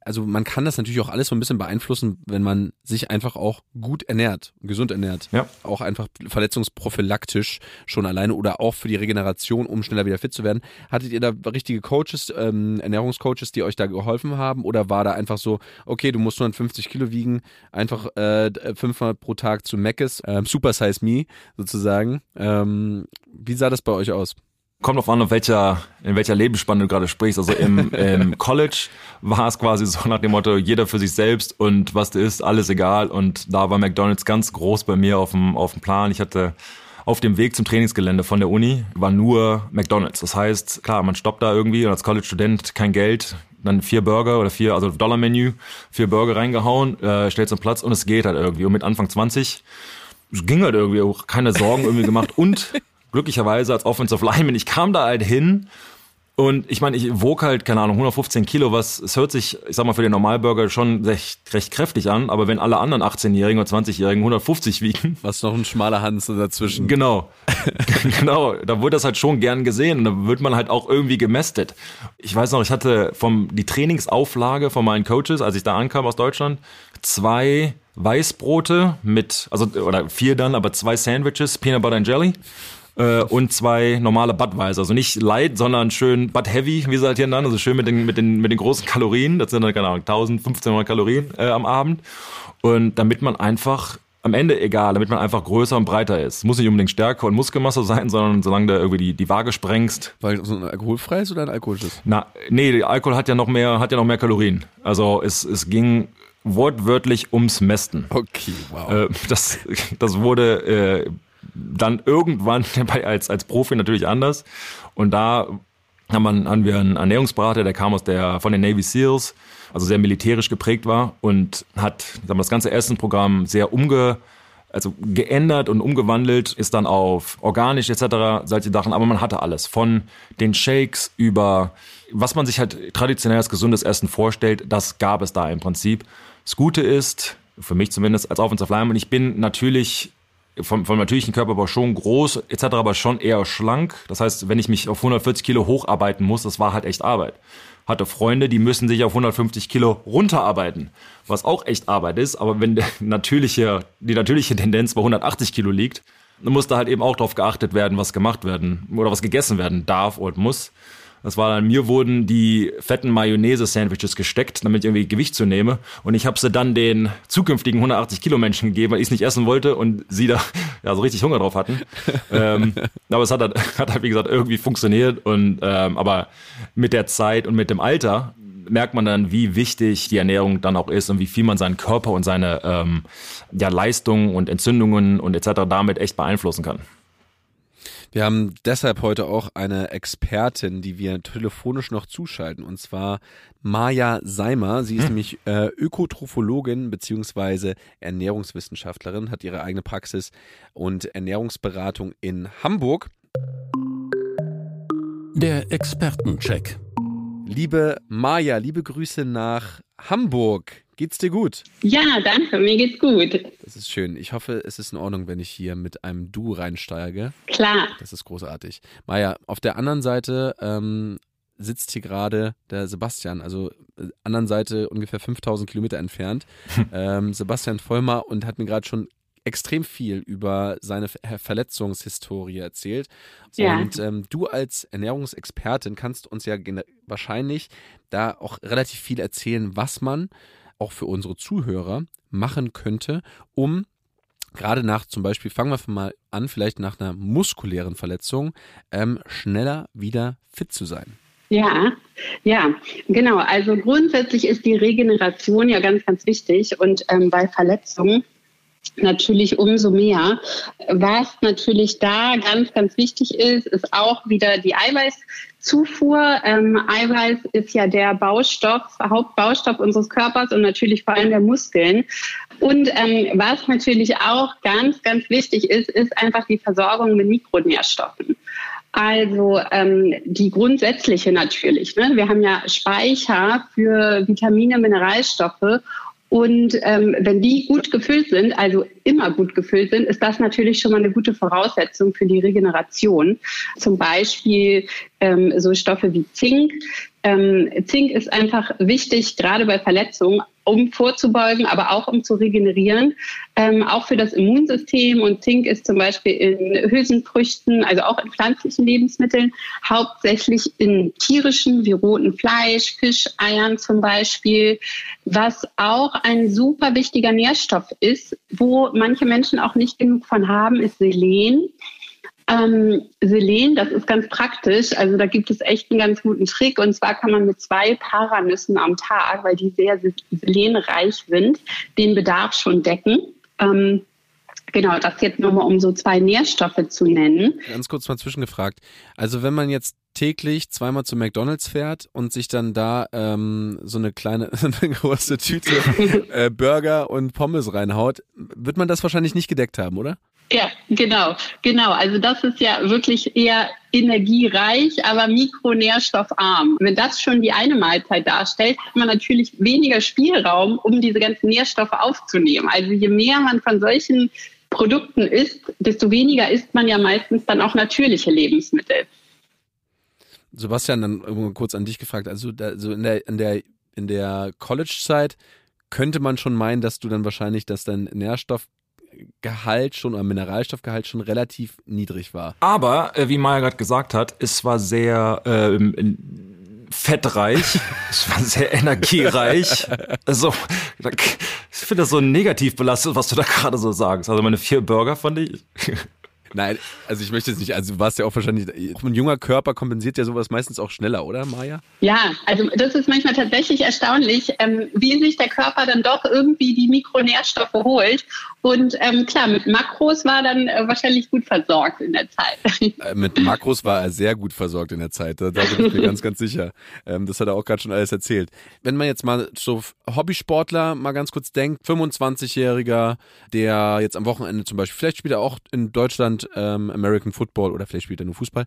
also man kann das natürlich auch alles so ein bisschen beeinflussen, wenn man sich einfach auch gut ernährt, gesund ernährt. Ja. Auch einfach verletzungsprophylaktisch schon alleine oder auch für die Regeneration, um schneller wieder fit zu werden. Hattet ihr da richtige Coaches, ähm, Ernährungscoaches, die euch da geholfen haben? Oder war da einfach so, okay, du musst 150 Kilo wiegen, einfach äh, fünfmal pro Tag zu Meckes, äh, Super Size Me sozusagen. Ähm, wie sah das bei euch aus? Kommt auf an, auf welcher, in welcher Lebensspanne du gerade sprichst. Also im, im College war es quasi so nach dem Motto, jeder für sich selbst und was du isst, alles egal. Und da war McDonalds ganz groß bei mir auf dem, auf dem Plan. Ich hatte auf dem Weg zum Trainingsgelände von der Uni war nur McDonalds. Das heißt, klar, man stoppt da irgendwie und als College-Student kein Geld, dann vier Burger oder vier, also Dollar-Menü, vier Burger reingehauen, äh, stellt zum Platz und es geht halt irgendwie. Und mit Anfang 20 ging halt irgendwie auch keine Sorgen irgendwie gemacht und glücklicherweise als Offensive Lineman, ich kam da halt hin und ich meine, ich wog halt, keine Ahnung, 115 Kilo, was, es hört sich, ich sag mal, für den Normalburger schon recht, recht kräftig an, aber wenn alle anderen 18-Jährigen oder 20-Jährigen 150 wiegen. Was noch ein schmaler Hans dazwischen. Genau. genau. Da wurde das halt schon gern gesehen und da wird man halt auch irgendwie gemästet. Ich weiß noch, ich hatte vom, die Trainingsauflage von meinen Coaches, als ich da ankam aus Deutschland, zwei Weißbrote mit, also, oder vier dann, aber zwei Sandwiches, Peanut Butter and Jelly äh, und zwei normale Budweiser. Also nicht light, sondern schön Bud Heavy, wie sie halt hier nennen. Also schön mit den, mit den, mit den großen Kalorien. Das sind dann, keine Ahnung, 1000, 1500 Kalorien äh, am Abend. Und damit man einfach am Ende egal, damit man einfach größer und breiter ist. Muss nicht unbedingt Stärke und Muskelmasse sein, sondern solange du irgendwie die, die Waage sprengst. Weil so ein alkoholfreies oder ein alkoholisches? Na, nee, Alkohol hat ja noch mehr, hat ja noch mehr Kalorien. Also es, es ging wortwörtlich ums Mästen. Okay, wow. Äh, das, das wurde äh, dann irgendwann als, als Profi natürlich anders. Und da haben, wir, einen Ernährungsberater, der kam aus der, von den Navy SEALs, also sehr militärisch geprägt war und hat wir, das ganze Essenprogramm sehr umge, also geändert und umgewandelt, ist dann auf organisch etc. solche Sachen, aber man hatte alles. Von den Shakes über was man sich halt traditionell als gesundes Essen vorstellt, das gab es da im Prinzip. Das Gute ist, für mich zumindest als Offensive Lineman, ich bin natürlich vom, vom natürlichen Körperbau schon groß etc., aber schon eher schlank. Das heißt, wenn ich mich auf 140 Kilo hocharbeiten muss, das war halt echt Arbeit. Hatte Freunde, die müssen sich auf 150 Kilo runterarbeiten, was auch echt Arbeit ist. Aber wenn der natürliche, die natürliche Tendenz bei 180 Kilo liegt, dann muss da halt eben auch darauf geachtet werden, was gemacht werden oder was gegessen werden darf und muss. Das war dann, mir wurden die fetten Mayonnaise-Sandwiches gesteckt, damit ich irgendwie Gewicht zu nehme. Und ich habe sie dann den zukünftigen 180 Kilo Menschen gegeben, weil ich es nicht essen wollte und sie da ja so richtig Hunger drauf hatten. ähm, aber es hat halt, hat halt, wie gesagt, irgendwie funktioniert. Und ähm, aber mit der Zeit und mit dem Alter merkt man dann, wie wichtig die Ernährung dann auch ist und wie viel man seinen Körper und seine ähm, ja, Leistungen und Entzündungen und etc. damit echt beeinflussen kann. Wir haben deshalb heute auch eine Expertin, die wir telefonisch noch zuschalten, und zwar Maja Seimer. Sie ist hm. nämlich äh, Ökotrophologin beziehungsweise Ernährungswissenschaftlerin, hat ihre eigene Praxis und Ernährungsberatung in Hamburg. Der Expertencheck. Liebe Maja, liebe Grüße nach Hamburg. Geht's dir gut? Ja, danke, mir geht's gut. Das ist schön. Ich hoffe, es ist in Ordnung, wenn ich hier mit einem Du reinsteige. Klar. Das ist großartig. Maja, auf der anderen Seite ähm, sitzt hier gerade der Sebastian, also äh, anderen Seite ungefähr 5000 Kilometer entfernt. ähm, Sebastian Vollmer und hat mir gerade schon extrem viel über seine Verletzungshistorie erzählt. Ja. Und ähm, du als Ernährungsexpertin kannst uns ja wahrscheinlich da auch relativ viel erzählen, was man auch für unsere Zuhörer machen könnte, um gerade nach zum Beispiel, fangen wir mal an, vielleicht nach einer muskulären Verletzung, ähm, schneller wieder fit zu sein. Ja, ja, genau. Also grundsätzlich ist die Regeneration ja ganz, ganz wichtig und ähm, bei Verletzungen natürlich umso mehr. Was natürlich da ganz, ganz wichtig ist, ist auch wieder die Eiweißzufuhr. Ähm, Eiweiß ist ja der Baustoff, Hauptbaustoff unseres Körpers und natürlich vor allem der Muskeln. Und ähm, was natürlich auch ganz, ganz wichtig ist, ist einfach die Versorgung mit Mikronährstoffen. Also ähm, die grundsätzliche natürlich. Ne? Wir haben ja Speicher für Vitamine, Mineralstoffe und ähm, wenn die gut gefüllt sind, also immer gut gefüllt sind, ist das natürlich schon mal eine gute Voraussetzung für die Regeneration. Zum Beispiel ähm, so Stoffe wie Zink. Ähm, Zink ist einfach wichtig, gerade bei Verletzungen, um vorzubeugen, aber auch um zu regenerieren, ähm, auch für das Immunsystem. Und Zink ist zum Beispiel in Hülsenfrüchten, also auch in pflanzlichen Lebensmitteln, hauptsächlich in tierischen wie roten Fleisch, Fisch, Eiern zum Beispiel, was auch ein super wichtiger Nährstoff ist, wo manche Menschen auch nicht genug von haben, ist Selen. Ähm, Selen, das ist ganz praktisch. Also da gibt es echt einen ganz guten Trick. Und zwar kann man mit zwei Paranüssen am Tag, weil die sehr selenreich sind, den Bedarf schon decken. Ähm, genau, das jetzt nochmal, um so zwei Nährstoffe zu nennen. Ganz kurz mal zwischengefragt. Also wenn man jetzt täglich zweimal zu McDonalds fährt und sich dann da ähm, so eine kleine, eine große Tüte äh, Burger und Pommes reinhaut, wird man das wahrscheinlich nicht gedeckt haben, oder? Ja, genau, genau. Also das ist ja wirklich eher energiereich, aber mikronährstoffarm. Wenn das schon die eine Mahlzeit darstellt, hat man natürlich weniger Spielraum, um diese ganzen Nährstoffe aufzunehmen. Also je mehr man von solchen Produkten isst, desto weniger isst man ja meistens dann auch natürliche Lebensmittel. Sebastian, dann kurz an dich gefragt. Also, in der, in der, in der College-Zeit könnte man schon meinen, dass du dann wahrscheinlich, dass dein Nährstoff Gehalt schon oder Mineralstoffgehalt schon relativ niedrig war. Aber, äh, wie Maya gerade gesagt hat, es war sehr ähm, fettreich, es war sehr energiereich. Also, Ich finde das so negativ belastet, was du da gerade so sagst. Also meine vier Burger fand ich. Nein, also ich möchte es nicht, also du warst ja auch wahrscheinlich, ein junger Körper kompensiert ja sowas meistens auch schneller, oder Maja? Ja, also das ist manchmal tatsächlich erstaunlich, ähm, wie sich der Körper dann doch irgendwie die Mikronährstoffe holt. Und ähm, klar, mit Makros war dann äh, wahrscheinlich gut versorgt in der Zeit. Äh, mit Makros war er sehr gut versorgt in der Zeit, da, da bin ich mir ganz, ganz sicher. Ähm, das hat er auch gerade schon alles erzählt. Wenn man jetzt mal so Hobbysportler mal ganz kurz denkt, 25-Jähriger, der jetzt am Wochenende zum Beispiel, vielleicht spielt er auch in Deutschland ähm, American Football oder vielleicht spielt er nur Fußball.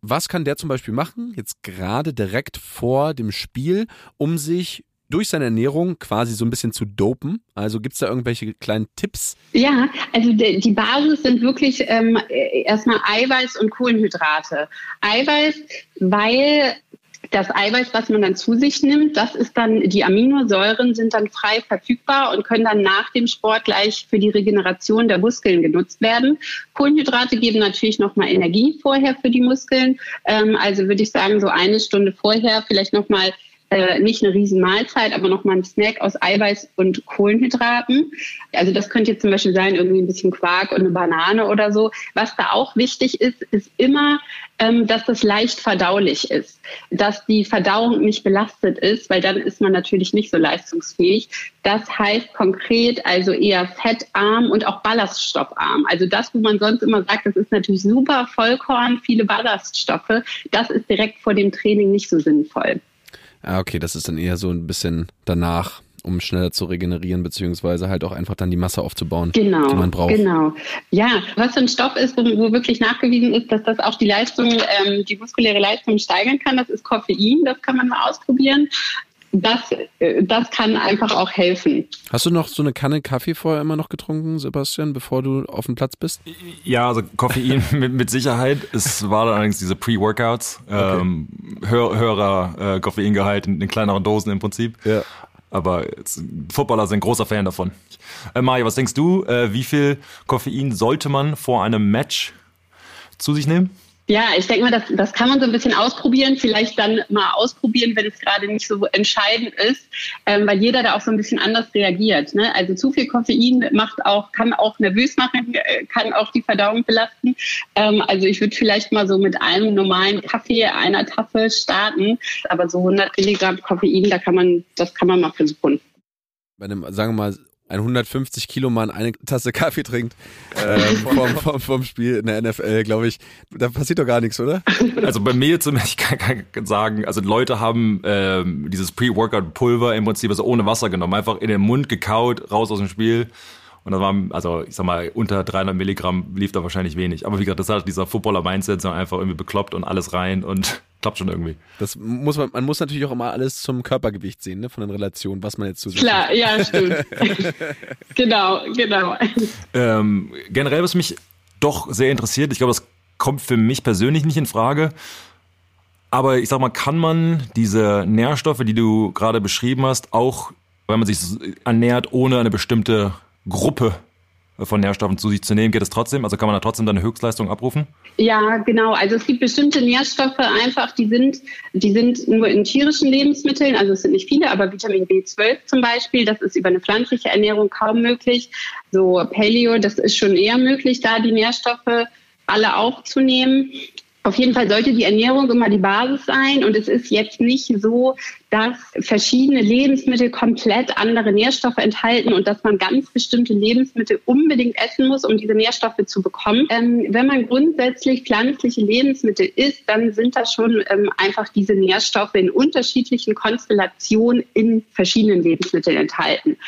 Was kann der zum Beispiel machen, jetzt gerade direkt vor dem Spiel, um sich durch seine Ernährung quasi so ein bisschen zu dopen? Also gibt es da irgendwelche kleinen Tipps? Ja, also die, die Basis sind wirklich ähm, erstmal Eiweiß und Kohlenhydrate. Eiweiß, weil das Eiweiß, was man dann zu sich nimmt, das ist dann, die Aminosäuren sind dann frei verfügbar und können dann nach dem Sport gleich für die Regeneration der Muskeln genutzt werden. Kohlenhydrate geben natürlich nochmal Energie vorher für die Muskeln. Ähm, also würde ich sagen, so eine Stunde vorher vielleicht nochmal äh, nicht eine riesen Mahlzeit, aber nochmal ein Snack aus Eiweiß und Kohlenhydraten. Also das könnte jetzt zum Beispiel sein, irgendwie ein bisschen Quark und eine Banane oder so. Was da auch wichtig ist, ist immer, ähm, dass das leicht verdaulich ist, dass die Verdauung nicht belastet ist, weil dann ist man natürlich nicht so leistungsfähig. Das heißt konkret also eher fettarm und auch ballaststoffarm. Also das, wo man sonst immer sagt, das ist natürlich super Vollkorn, viele Ballaststoffe, das ist direkt vor dem Training nicht so sinnvoll. Ah, okay, das ist dann eher so ein bisschen danach um schneller zu regenerieren, beziehungsweise halt auch einfach dann die Masse aufzubauen, genau, die man braucht. Genau. Ja, was für ein Stoff ist, wo, wo wirklich nachgewiesen ist, dass das auch die Leistung, ähm, die muskuläre Leistung steigern kann, das ist Koffein, das kann man mal ausprobieren das, äh, das kann einfach auch helfen. Hast du noch so eine Kanne Kaffee vorher immer noch getrunken, Sebastian, befor du auf dem Platz bist? Ja, also Koffein mit, mit Sicherheit. Es war allerdings diese Pre-Workouts, okay. ähm, hör, höherer äh, Koffeingehalt in, in kleineren Dosen im Prinzip. Ja. Aber Footballer sind großer Fan davon. Äh, Mario, was denkst du? Äh, wie viel Koffein sollte man vor einem Match zu sich nehmen? Ja, ich denke mal, das, das kann man so ein bisschen ausprobieren. Vielleicht dann mal ausprobieren, wenn es gerade nicht so entscheidend ist, ähm, weil jeder da auch so ein bisschen anders reagiert. Ne? Also zu viel Koffein macht auch, kann auch nervös machen, äh, kann auch die Verdauung belasten. Ähm, also ich würde vielleicht mal so mit einem normalen Kaffee, einer Tasse starten. Aber so 100 Milligramm Koffein, da kann man, das kann man mal versuchen. Bei einem, sagen wir mal, ein 150 Kilo Mann eine Tasse Kaffee trinkt äh, vom, vom, vom, Spiel in der NFL, glaube ich, da passiert doch gar nichts, oder? Also bei mir zumindest, ich kann, kann sagen, also Leute haben ähm, dieses Pre-Workout-Pulver im Prinzip also ohne Wasser genommen, einfach in den Mund gekaut, raus aus dem Spiel. Und das war, also ich sag mal, unter 300 Milligramm lief da wahrscheinlich wenig. Aber wie gesagt, das hat dieser Footballer-Mindset, so einfach irgendwie bekloppt und alles rein und klappt schon irgendwie. Das muss man, man muss natürlich auch immer alles zum Körpergewicht sehen, ne, von den Relationen, was man jetzt zu sich Klar, ja, stimmt. genau, genau. Ähm, generell, was mich doch sehr interessiert, ich glaube, das kommt für mich persönlich nicht in Frage. Aber ich sag mal, kann man diese Nährstoffe, die du gerade beschrieben hast, auch, wenn man sich ernährt, ohne eine bestimmte Gruppe von Nährstoffen zu sich zu nehmen, geht es trotzdem? Also kann man da trotzdem deine Höchstleistung abrufen? Ja, genau. Also es gibt bestimmte Nährstoffe einfach, die sind, die sind nur in tierischen Lebensmitteln, also es sind nicht viele, aber Vitamin B12 zum Beispiel, das ist über eine pflanzliche Ernährung kaum möglich. So Paleo, das ist schon eher möglich, da die Nährstoffe alle aufzunehmen. Auf jeden Fall sollte die Ernährung immer die Basis sein und es ist jetzt nicht so, dass verschiedene Lebensmittel komplett andere Nährstoffe enthalten und dass man ganz bestimmte Lebensmittel unbedingt essen muss, um diese Nährstoffe zu bekommen. Ähm, wenn man grundsätzlich pflanzliche Lebensmittel isst, dann sind das schon ähm, einfach diese Nährstoffe in unterschiedlichen Konstellationen in verschiedenen Lebensmitteln enthalten.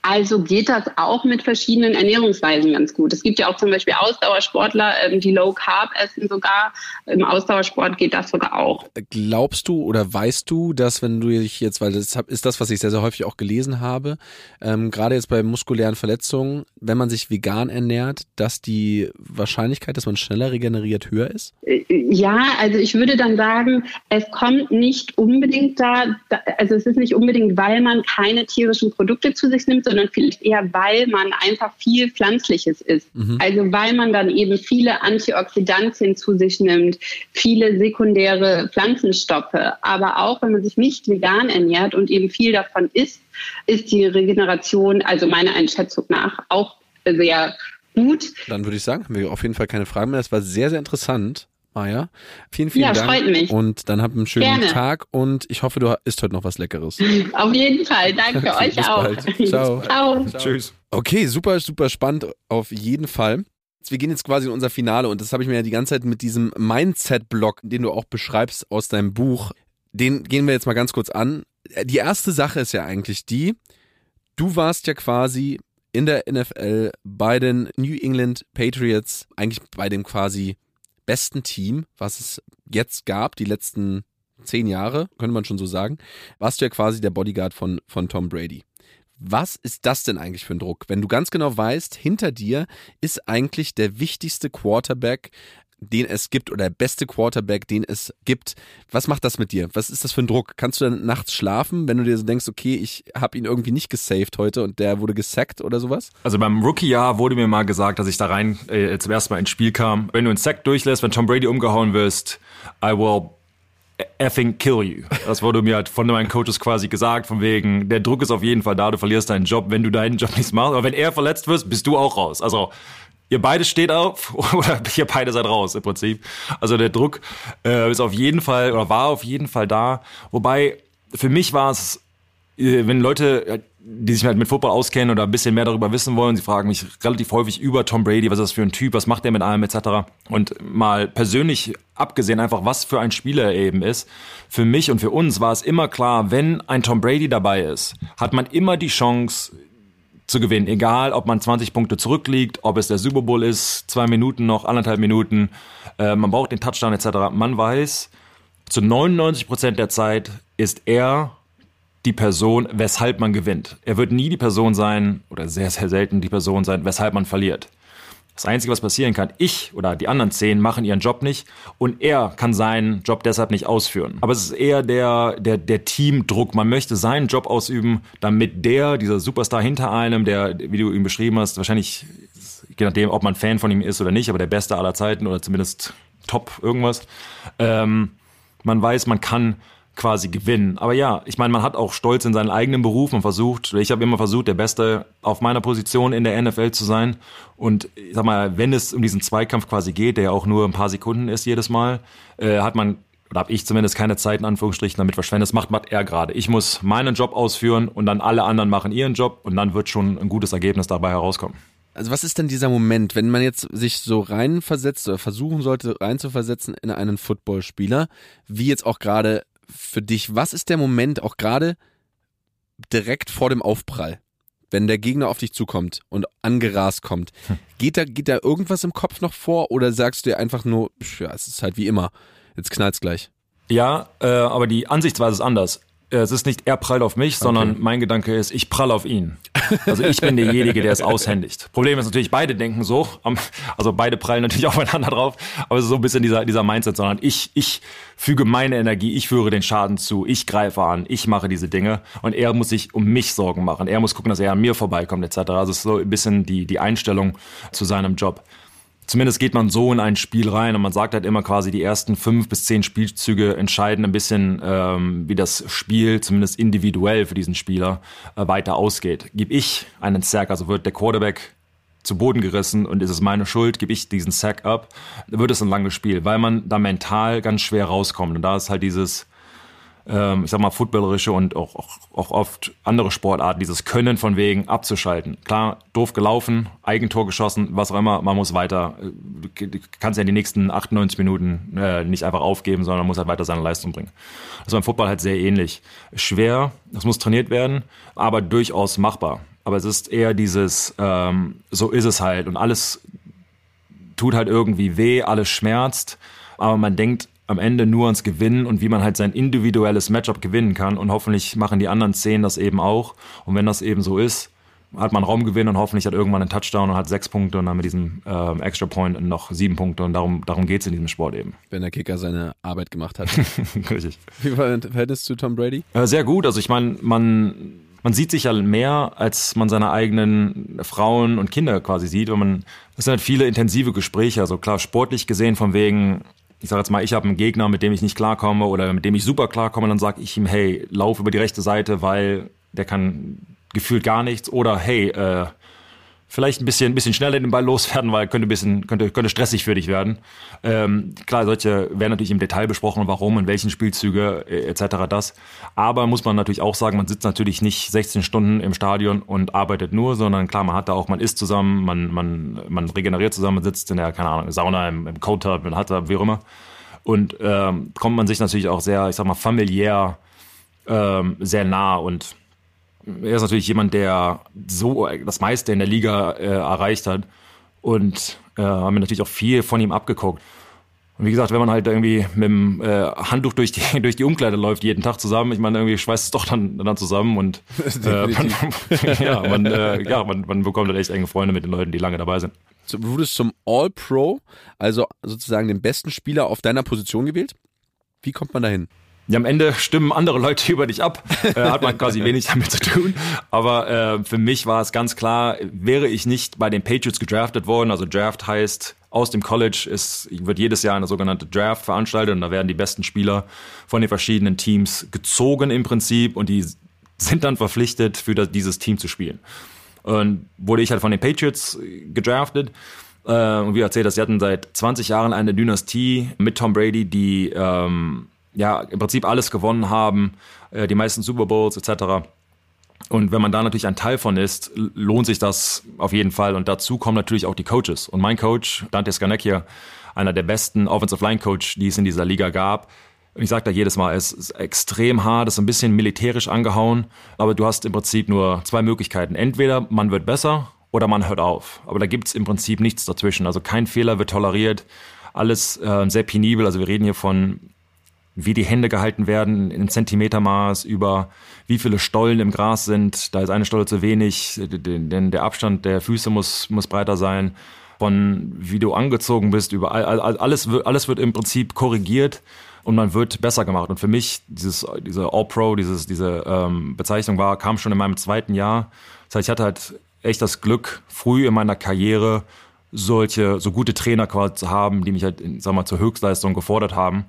Also geht das auch mit verschiedenen Ernährungsweisen ganz gut. Es gibt ja auch zum Beispiel Ausdauersportler, ähm, die Low Carb essen sogar. Im Ausdauersport geht das sogar auch. Glaubst du oder weißt du, dass wenn du dich jetzt, weil das ist das, was ich sehr, sehr häufig auch gelesen habe, ähm, gerade jetzt bei muskulären Verletzungen, wenn man sich vegan ernährt, dass die Wahrscheinlichkeit, dass man schneller regeneriert, höher ist? Äh, ja, also ich würde dann sagen, es kommt nicht unbedingt da, also es ist nicht unbedingt, weil man keine tierischen Produkte zu sich nimmt, sondern vielleicht eher, weil man einfach viel Pflanzliches isst. Mhm. Also weil man dann eben viele Antioxidantien zu sich nimmt, und viele sekundäre Pflanzenstoffe. Aber auch wenn man sich nicht vegan ernährt und eben viel davon isst, ist die Regeneration, also meiner Einschätzung nach, auch sehr gut. Dann würde ich sagen, haben wir auf jeden Fall keine Fragen mehr. Das war sehr, sehr interessant. Maja, vielen, vielen ja, Dank. freut mich. Und dann habt einen schönen Gerne. Tag und ich hoffe, du isst heute noch was Leckeres. Auf jeden Fall. Danke euch Bis auch. bald. Ciao. Ciao. Tschüss. Okay, super, super spannend auf jeden Fall. Wir gehen jetzt quasi in unser Finale und das habe ich mir ja die ganze Zeit mit diesem Mindset-Block, den du auch beschreibst aus deinem Buch, den gehen wir jetzt mal ganz kurz an. Die erste Sache ist ja eigentlich die, du warst ja quasi in der NFL bei den New England Patriots, eigentlich bei dem quasi besten Team, was es jetzt gab, die letzten zehn Jahre, könnte man schon so sagen, warst du ja quasi der Bodyguard von, von Tom Brady. Was ist das denn eigentlich für ein Druck? Wenn du ganz genau weißt, hinter dir ist eigentlich der wichtigste Quarterback, den es gibt oder der beste Quarterback, den es gibt. Was macht das mit dir? Was ist das für ein Druck? Kannst du dann nachts schlafen, wenn du dir so denkst, okay, ich habe ihn irgendwie nicht gesaved heute und der wurde gesackt oder sowas? Also beim Rookie-Jahr wurde mir mal gesagt, dass ich da rein äh, zum ersten Mal ins Spiel kam. Wenn du einen Sack durchlässt, wenn Tom Brady umgehauen wirst, I will effing kill you. Das wurde mir halt von meinen Coaches quasi gesagt, von wegen, der Druck ist auf jeden Fall da, du verlierst deinen Job, wenn du deinen Job nicht machst. Aber wenn er verletzt wirst, bist du auch raus. Also ihr beide steht auf oder ihr beide seid raus im Prinzip. Also der Druck äh, ist auf jeden Fall oder war auf jeden Fall da. Wobei für mich war es, äh, wenn Leute, die sich halt mit Football auskennen oder ein bisschen mehr darüber wissen wollen, sie fragen mich relativ häufig über Tom Brady, was ist das für ein Typ, was macht er mit allem etc. Und mal persönlich abgesehen einfach, was für ein Spieler er eben ist, für mich und für uns war es immer klar, wenn ein Tom Brady dabei ist, hat man immer die Chance, zu gewinnen. Egal, ob man 20 Punkte zurückliegt, ob es der Super Bowl ist, zwei Minuten noch, anderthalb Minuten, äh, man braucht den Touchdown etc. Man weiß, zu 99 Prozent der Zeit ist er die Person, weshalb man gewinnt. Er wird nie die Person sein, oder sehr, sehr selten die Person sein, weshalb man verliert. Das Einzige, was passieren kann, ich oder die anderen zehn machen ihren Job nicht und er kann seinen Job deshalb nicht ausführen. Aber es ist eher der, der, der Teamdruck. Man möchte seinen Job ausüben, damit der, dieser Superstar hinter einem, der, wie du ihn beschrieben hast, wahrscheinlich, je nachdem, ob man Fan von ihm ist oder nicht, aber der Beste aller Zeiten oder zumindest top irgendwas, ähm, man weiß, man kann quasi gewinnen. Aber ja, ich meine, man hat auch Stolz in seinen eigenen Beruf und versucht, ich habe immer versucht, der Beste auf meiner Position in der NFL zu sein. Und ich sag mal, wenn es um diesen Zweikampf quasi geht, der ja auch nur ein paar Sekunden ist jedes Mal, äh, hat man oder habe ich zumindest keine Zeit in Anführungsstrichen damit verschwendet. Das macht, macht er gerade. Ich muss meinen Job ausführen und dann alle anderen machen ihren Job und dann wird schon ein gutes Ergebnis dabei herauskommen. Also was ist denn dieser Moment, wenn man jetzt sich so reinversetzt oder versuchen sollte reinzuversetzen in einen Footballspieler, wie jetzt auch gerade für dich, was ist der Moment auch gerade direkt vor dem Aufprall? Wenn der Gegner auf dich zukommt und angerast kommt, geht da, geht da irgendwas im Kopf noch vor oder sagst du dir einfach nur, ja, es ist halt wie immer, jetzt knallt's gleich? Ja, äh, aber die Ansichtsweise ist anders. Es ist nicht er prallt auf mich, sondern mein Gedanke ist, ich prall auf ihn. Also ich bin derjenige, der es aushändigt. Problem ist natürlich, beide denken so, also beide prallen natürlich aufeinander drauf, aber es ist so ein bisschen dieser, dieser Mindset, sondern ich, ich füge meine Energie, ich führe den Schaden zu, ich greife an, ich mache diese Dinge und er muss sich um mich Sorgen machen. Er muss gucken, dass er an mir vorbeikommt etc. Also es ist so ein bisschen die, die Einstellung zu seinem Job zumindest geht man so in ein Spiel rein und man sagt halt immer quasi, die ersten fünf bis zehn Spielzüge entscheiden ein bisschen, ähm, wie das Spiel zumindest individuell für diesen Spieler äh, weiter ausgeht. Gib ich einen Sack, also wird der Quarterback zu Boden gerissen und ist es meine Schuld, gebe ich diesen Sack ab, wird es ein langes Spiel, weil man da mental ganz schwer rauskommt. Und da ist halt dieses, ähm, ich sag mal, footballerische und auch, auch, auch oft andere Sportarten, dieses Können von wegen abzuschalten. Klar, doof gelaufen, Eigentor geschossen, was auch immer, man muss weiter. Du du kannst ja die nächsten 98 Minuten äh, nicht einfach aufgeben, sondern man muss halt weiter seine Leistung bringen. Das ist beim Football halt sehr ähnlich. Schwer, das muss trainiert werden, aber durchaus machbar. Aber es ist eher dieses, ähm, so ist es halt und alles tut halt irgendwie weh, alles schmerzt, aber man denkt am Ende nur ans Gewinnen und wie man halt sein individuelles Matchup gewinnen kann und hoffentlich machen die anderen zehn das eben auch und wenn das eben so ist, hat man Raumgewinn und hoffentlich hat irgendwann einen Touchdown und hat sechs Punkte und dann mit diesem ähm, Extra Point noch sieben Punkte und darum, darum geht's in diesem Sport eben. Wenn der Kicker seine Arbeit gemacht hat. Richtig. Wie war dein Verhältnis zu Tom Brady? Äh, Sehr gut. Also ich meine, man, man sieht sich ja mehr, als man seine eigenen Frauen und Kinder quasi sieht. Und man, das sind halt viele intensive Gespräche. Also klar, sportlich gesehen von wegen, ich sage jetzt mal, ich habe einen Gegner, mit dem ich nicht klarkomme oder mit dem ich super klarkomme, dann sage ich ihm, hey, lauf über die rechte Seite, weil der kann gefühlt gar nichts. Oder hey, äh, vielleicht ein bisschen, ein bisschen schneller den Ball loswerden, weil könnte ein bisschen, könnte, könnte stressig für dich werden. Ähm, klar, solche werden natürlich im Detail besprochen, warum, in welchen Spielzüge äh, etc. das. Aber muss man natürlich auch sagen, man sitzt natürlich nicht 16 Stunden im Stadion und arbeitet nur, sondern klar, man hat da auch, man isst zusammen, man, man, man regeneriert zusammen, man sitzt in der, keine Ahnung, Sauna, im, im Cold Tub, man hat da, wie auch immer. Und ähm, kommt man sich natürlich auch sehr, ich sag mal, familiär ähm, sehr nah und er ist natürlich jemand, der so das meiste in der Liga äh, erreicht hat und äh, haben wir natürlich auch viel von ihm abgeguckt. Und wie gesagt, wenn man halt irgendwie mit dem äh, Handtuch durch die, durch die Umkleide läuft jeden Tag zusammen, ich meine, irgendwie schweißt es doch dann, dann zusammen und äh, man, ja, man, äh, ja man, man bekommt halt echt enge Freunde mit den Leuten, die lange dabei sind. Du wurdest zum All-Pro, also sozusagen den besten Spieler auf deiner Position gewählt. Wie kommt man dahin? Ja, am Ende stimmen andere Leute über dich ab. Äh, hat man quasi wenig damit zu tun. Aber äh, für mich war es ganz klar, wäre ich nicht bei den Patriots gedraftet worden, also Draft heißt aus dem College ist, wird jedes Jahr eine sogenannte Draft veranstaltet und da werden die besten Spieler von den verschiedenen Teams gezogen im Prinzip und die sind dann verpflichtet, für das, dieses Team zu spielen. Und wurde ich halt von den Patriots gedraftet. Äh, und wie erzählt, sie hatten seit 20 Jahren eine Dynastie mit Tom Brady, die ähm, ja im Prinzip alles gewonnen haben, äh, die meisten Super Bowls etc. Und wenn man da natürlich ein Teil von ist, lohnt sich das auf jeden Fall. Und dazu kommen natürlich auch die Coaches. Und mein Coach, Dante Scarnecchia, einer der besten Offensive Line Coach, die es in dieser Liga gab. Und ich sage da jedes Mal, es ist extrem hart, es ist ein bisschen militärisch angehauen, aber du hast im Prinzip nur zwei Möglichkeiten. Entweder man wird besser oder man hört auf. Aber da gibt's im Prinzip nichts dazwischen. Also kein Fehler wird toleriert, alles äh, sehr penibel. Also wir reden hier von wie die Hände gehalten werden in Zentimetermaß, über wie viele Stollen im Gras sind. Da ist eine Stolle zu wenig, denn der Abstand der Füße muss, muss breiter sein. Von wie du angezogen bist, über alles, alles wird im Prinzip korrigiert und man wird besser gemacht. Und für mich, dieses, diese All-Pro, diese ähm, Bezeichnung war, kam schon in meinem zweiten Jahr. Das heißt, ich hatte halt echt das Glück, früh in meiner Karriere solche, so gute Trainer quasi zu haben, die mich halt, sag mal, zur Höchstleistung gefordert haben.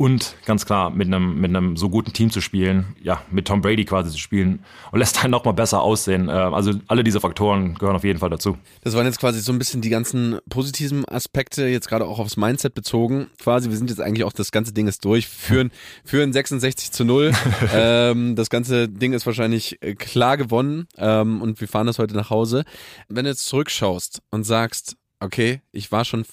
Und ganz klar, mit einem, mit einem so guten Team zu spielen, ja, mit Tom Brady quasi zu spielen und lässt einen noch mal besser aussehen. Äh, also alle diese Faktoren gehören auf jeden Fall dazu. Das waren jetzt quasi so ein bisschen die ganzen positiven Aspekte, jetzt gerade auch aufs Mindset bezogen. Quasi, wir sind jetzt eigentlich auch, das ganze Ding ist durch, führen, führen 66 zu 0. ähm, das ganze Ding ist wahrscheinlich äh, klar gewonnen ähm, und wir fahren das heute nach Hause. Wenn du jetzt zurückschaust und sagst, okay, ich war schon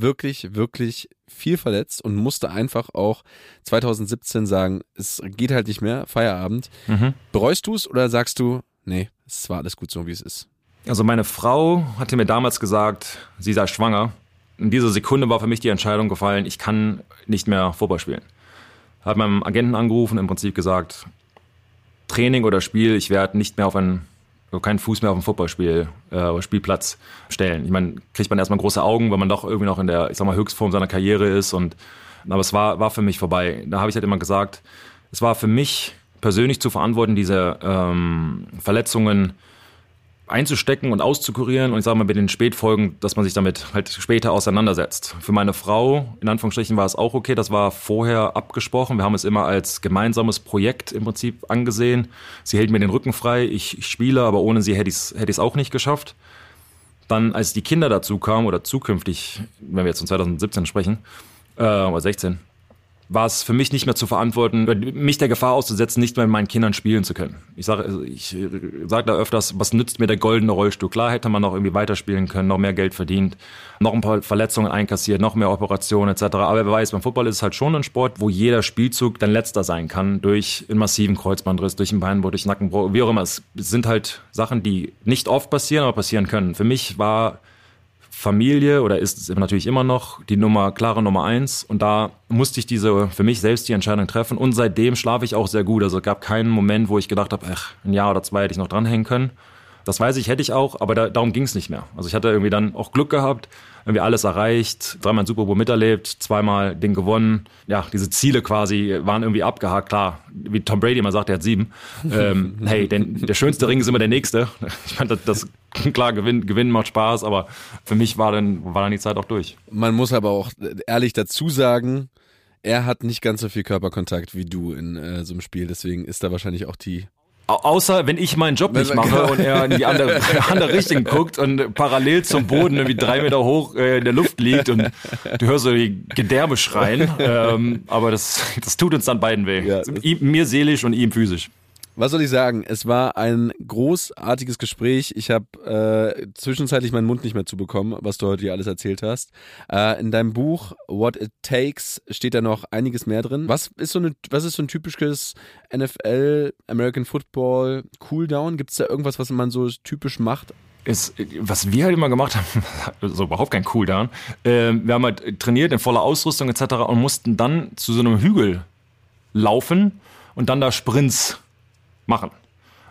wirklich, wirklich viel verletzt und musste einfach auch 2017 sagen, es geht halt nicht mehr, Feierabend. Mhm. Bereust du es oder sagst du, nee, es war alles gut so, wie es ist? Also meine Frau hatte mir damals gesagt, sie sei schwanger. In dieser Sekunde war für mich die Entscheidung gefallen, ich kann nicht mehr Fußball spielen. Hat meinem Agenten angerufen, im Prinzip gesagt, Training oder Spiel, ich werde nicht mehr auf ein keinen Fuß mehr auf dem Footballspiel äh, Spielplatz stellen. Ich meine, kriegt man erstmal große Augen, weil man doch irgendwie noch in der, ich sag mal, Höchstform seiner Karriere ist. Und aber es war, war für mich vorbei. Da habe ich halt immer gesagt, es war für mich persönlich zu verantworten, diese ähm, Verletzungen einzustecken und auszukurieren und ich sage mal mit den Spätfolgen, dass man sich damit halt später auseinandersetzt. Für meine Frau, in Anführungsstrichen, war es auch okay, das war vorher abgesprochen. Wir haben es immer als gemeinsames Projekt im Prinzip angesehen. Sie hält mir den Rücken frei, ich, ich spiele, aber ohne sie hätte ich es hätte auch nicht geschafft. Dann, als die Kinder dazu kamen, oder zukünftig, wenn wir jetzt von 2017 sprechen, äh, oder 16, war es für mich nicht mehr zu verantworten, mich der Gefahr auszusetzen, nicht mehr mit meinen Kindern spielen zu können. Ich sage also ich sag da öfters, was nützt mir der goldene Rollstuhl? Klar hätte man noch irgendwie weiterspielen können, noch mehr Geld verdient, noch ein paar Verletzungen einkassiert, noch mehr Operationen etc. Aber wer weiß, beim Football ist es halt schon ein Sport, wo jeder Spielzug dein letzter sein kann, durch einen massiven Kreuzbandriss, durch einen Beinbruch, durch Nackenbruch, wie auch immer. Es sind halt Sachen, die nicht oft passieren, aber passieren können. Für mich war Familie oder ist es natürlich immer noch die Nummer, klare Nummer eins. Und da musste ich diese, für mich selbst die Entscheidung treffen. Und seitdem schlafe ich auch sehr gut. Also es gab keinen Moment, wo ich gedacht habe, ach, ein Jahr oder zwei hätte ich noch dranhängen können. Das weiß ich, hätte ich auch, aber da, darum ging es nicht mehr. Also ich hatte irgendwie dann auch Glück gehabt, irgendwie alles erreicht, dreimal Super Bowl miterlebt, zweimal Ding gewonnen. Ja, diese Ziele quasi waren irgendwie abgehakt. Klar, wie Tom Brady immer sagt, er hat sieben. Ähm, hey, denn der schönste Ring ist immer der nächste. Ich meine, das, das klar, gewinnen, gewinnen macht Spaß, aber für mich war dann, war dann die Zeit auch durch. Man muss aber auch ehrlich dazu sagen, er hat nicht ganz so viel Körperkontakt wie du in äh, so einem Spiel, deswegen ist da wahrscheinlich auch die Außer wenn ich meinen Job nicht mache und er in die andere, andere Richtung guckt und parallel zum Boden irgendwie drei Meter hoch äh, in der Luft liegt und du hörst so die Gedärme schreien. Ähm, aber das, das tut uns dann beiden weh. Ja, ihm, mir seelisch und ihm physisch. Was soll ich sagen? Es war ein großartiges Gespräch. Ich habe äh, zwischenzeitlich meinen Mund nicht mehr zu bekommen, was du heute hier alles erzählt hast. Äh, in deinem Buch What It Takes steht da noch einiges mehr drin. Was ist so, eine, was ist so ein typisches NFL, American Football Cooldown? Gibt es da irgendwas, was man so typisch macht? ist, was wir halt immer gemacht haben, also überhaupt kein Cooldown. Äh, wir haben halt trainiert in voller Ausrüstung etc. und mussten dann zu so einem Hügel laufen und dann da Sprints machen.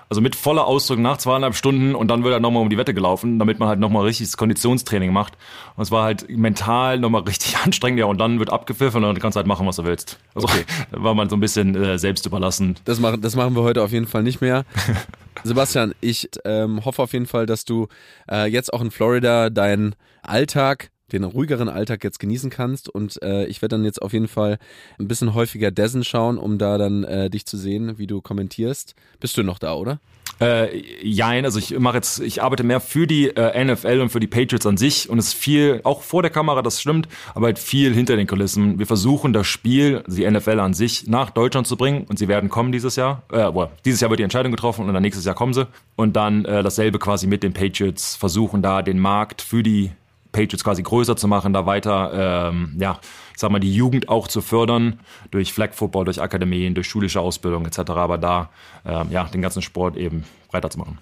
Also mit voller Ausdruck nach zweieinhalb Stunden und dann wird er nochmal um die Wette gelaufen, damit man halt nochmal richtiges Konditionstraining macht. Und es war halt mental nochmal richtig anstrengend, ja, und dann wird abgepfiffen und dann kannst du halt machen, was du willst. Also okay. da war man so ein bisschen äh, selbst überlassen. Das machen, das machen wir heute auf jeden Fall nicht mehr. Sebastian, ich ähm, hoffe auf jeden Fall, dass du äh, jetzt auch in Florida deinen Alltag den ruhigeren Alltag jetzt genießen kannst. Und äh, ich werde dann jetzt auf jeden Fall ein bisschen häufiger Dessen schauen, um da dann äh, dich zu sehen, wie du kommentierst. Bist du noch da, oder? Äh, jein, also ich mache jetzt, ich arbeite mehr für die äh, NFL und für die Patriots an sich und es ist viel, auch vor der Kamera, das stimmt, aber halt viel hinter den Kulissen. Wir versuchen das Spiel, also die NFL an sich, nach Deutschland zu bringen und sie werden kommen dieses Jahr. Äh, well, dieses Jahr wird die Entscheidung getroffen und dann nächstes Jahr kommen sie. Und dann äh, dasselbe quasi mit den Patriots, versuchen da den Markt für die Patriots quasi größer zu machen, da weiter, ähm, ja, ich sag mal, die Jugend auch zu fördern durch Flag Football, durch Akademien, durch schulische Ausbildung etc. Aber da, ähm, ja, den ganzen Sport eben breiter zu machen.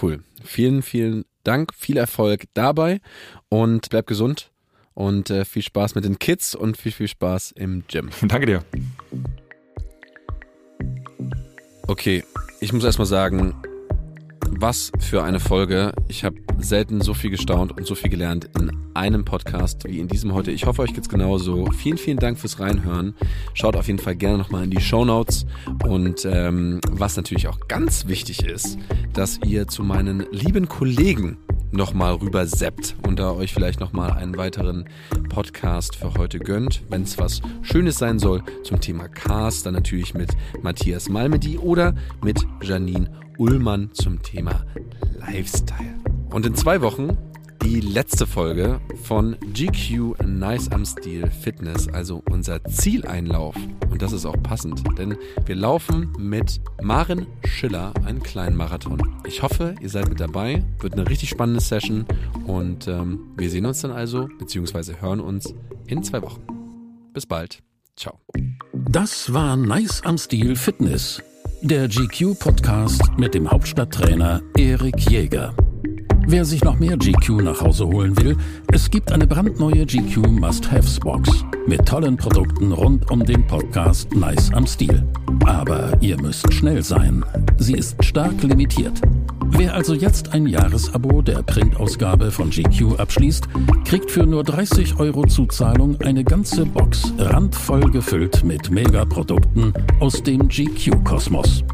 Cool. Vielen, vielen Dank, viel Erfolg dabei und bleib gesund und äh, viel Spaß mit den Kids und viel, viel Spaß im Gym. Danke dir. Okay, ich muss erstmal sagen, was für eine Folge. Ich habe selten so viel gestaunt und so viel gelernt in einem Podcast wie in diesem heute. Ich hoffe, euch geht's genauso. Vielen, vielen Dank fürs Reinhören. Schaut auf jeden Fall gerne nochmal in die Show Notes. Und ähm, was natürlich auch ganz wichtig ist, dass ihr zu meinen lieben Kollegen nochmal rüber seppt und da euch vielleicht nochmal einen weiteren Podcast für heute gönnt. Wenn es was Schönes sein soll zum Thema Cars, dann natürlich mit Matthias Malmedy oder mit Janine Ullmann zum Thema Lifestyle. Und in zwei Wochen die letzte Folge von GQ Nice am Stil Fitness, also unser Zieleinlauf. Und das ist auch passend, denn wir laufen mit Maren Schiller einen kleinen Marathon. Ich hoffe, ihr seid mit dabei. Wird eine richtig spannende Session und ähm, wir sehen uns dann also, beziehungsweise hören uns in zwei Wochen. Bis bald. Ciao. Das war Nice am Stil Fitness der GQ-Podcast mit dem Hauptstadttrainer Erik Jäger. Wer sich noch mehr GQ nach Hause holen will, es gibt eine brandneue GQ Must-Haves-Box mit tollen Produkten rund um den Podcast Nice am Stil. Aber ihr müsst schnell sein. Sie ist stark limitiert. Wer also jetzt ein Jahresabo der Printausgabe von GQ abschließt, kriegt für nur 30 Euro Zuzahlung eine ganze Box randvoll gefüllt mit Megaprodukten aus dem GQ-Kosmos.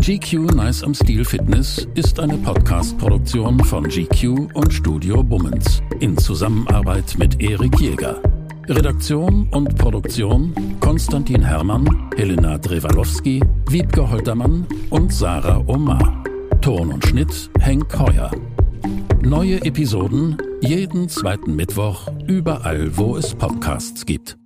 GQ Nice am Stil Fitness ist eine Podcast-Produktion von GQ und Studio Bummens in Zusammenarbeit mit Erik Jäger. Redaktion und Produktion Konstantin Herrmann, Helena Drewalowski, Wiebke Holtermann und Sarah Omar. Ton und Schnitt Henk Heuer. Neue Episoden jeden zweiten Mittwoch überall, wo es Podcasts gibt.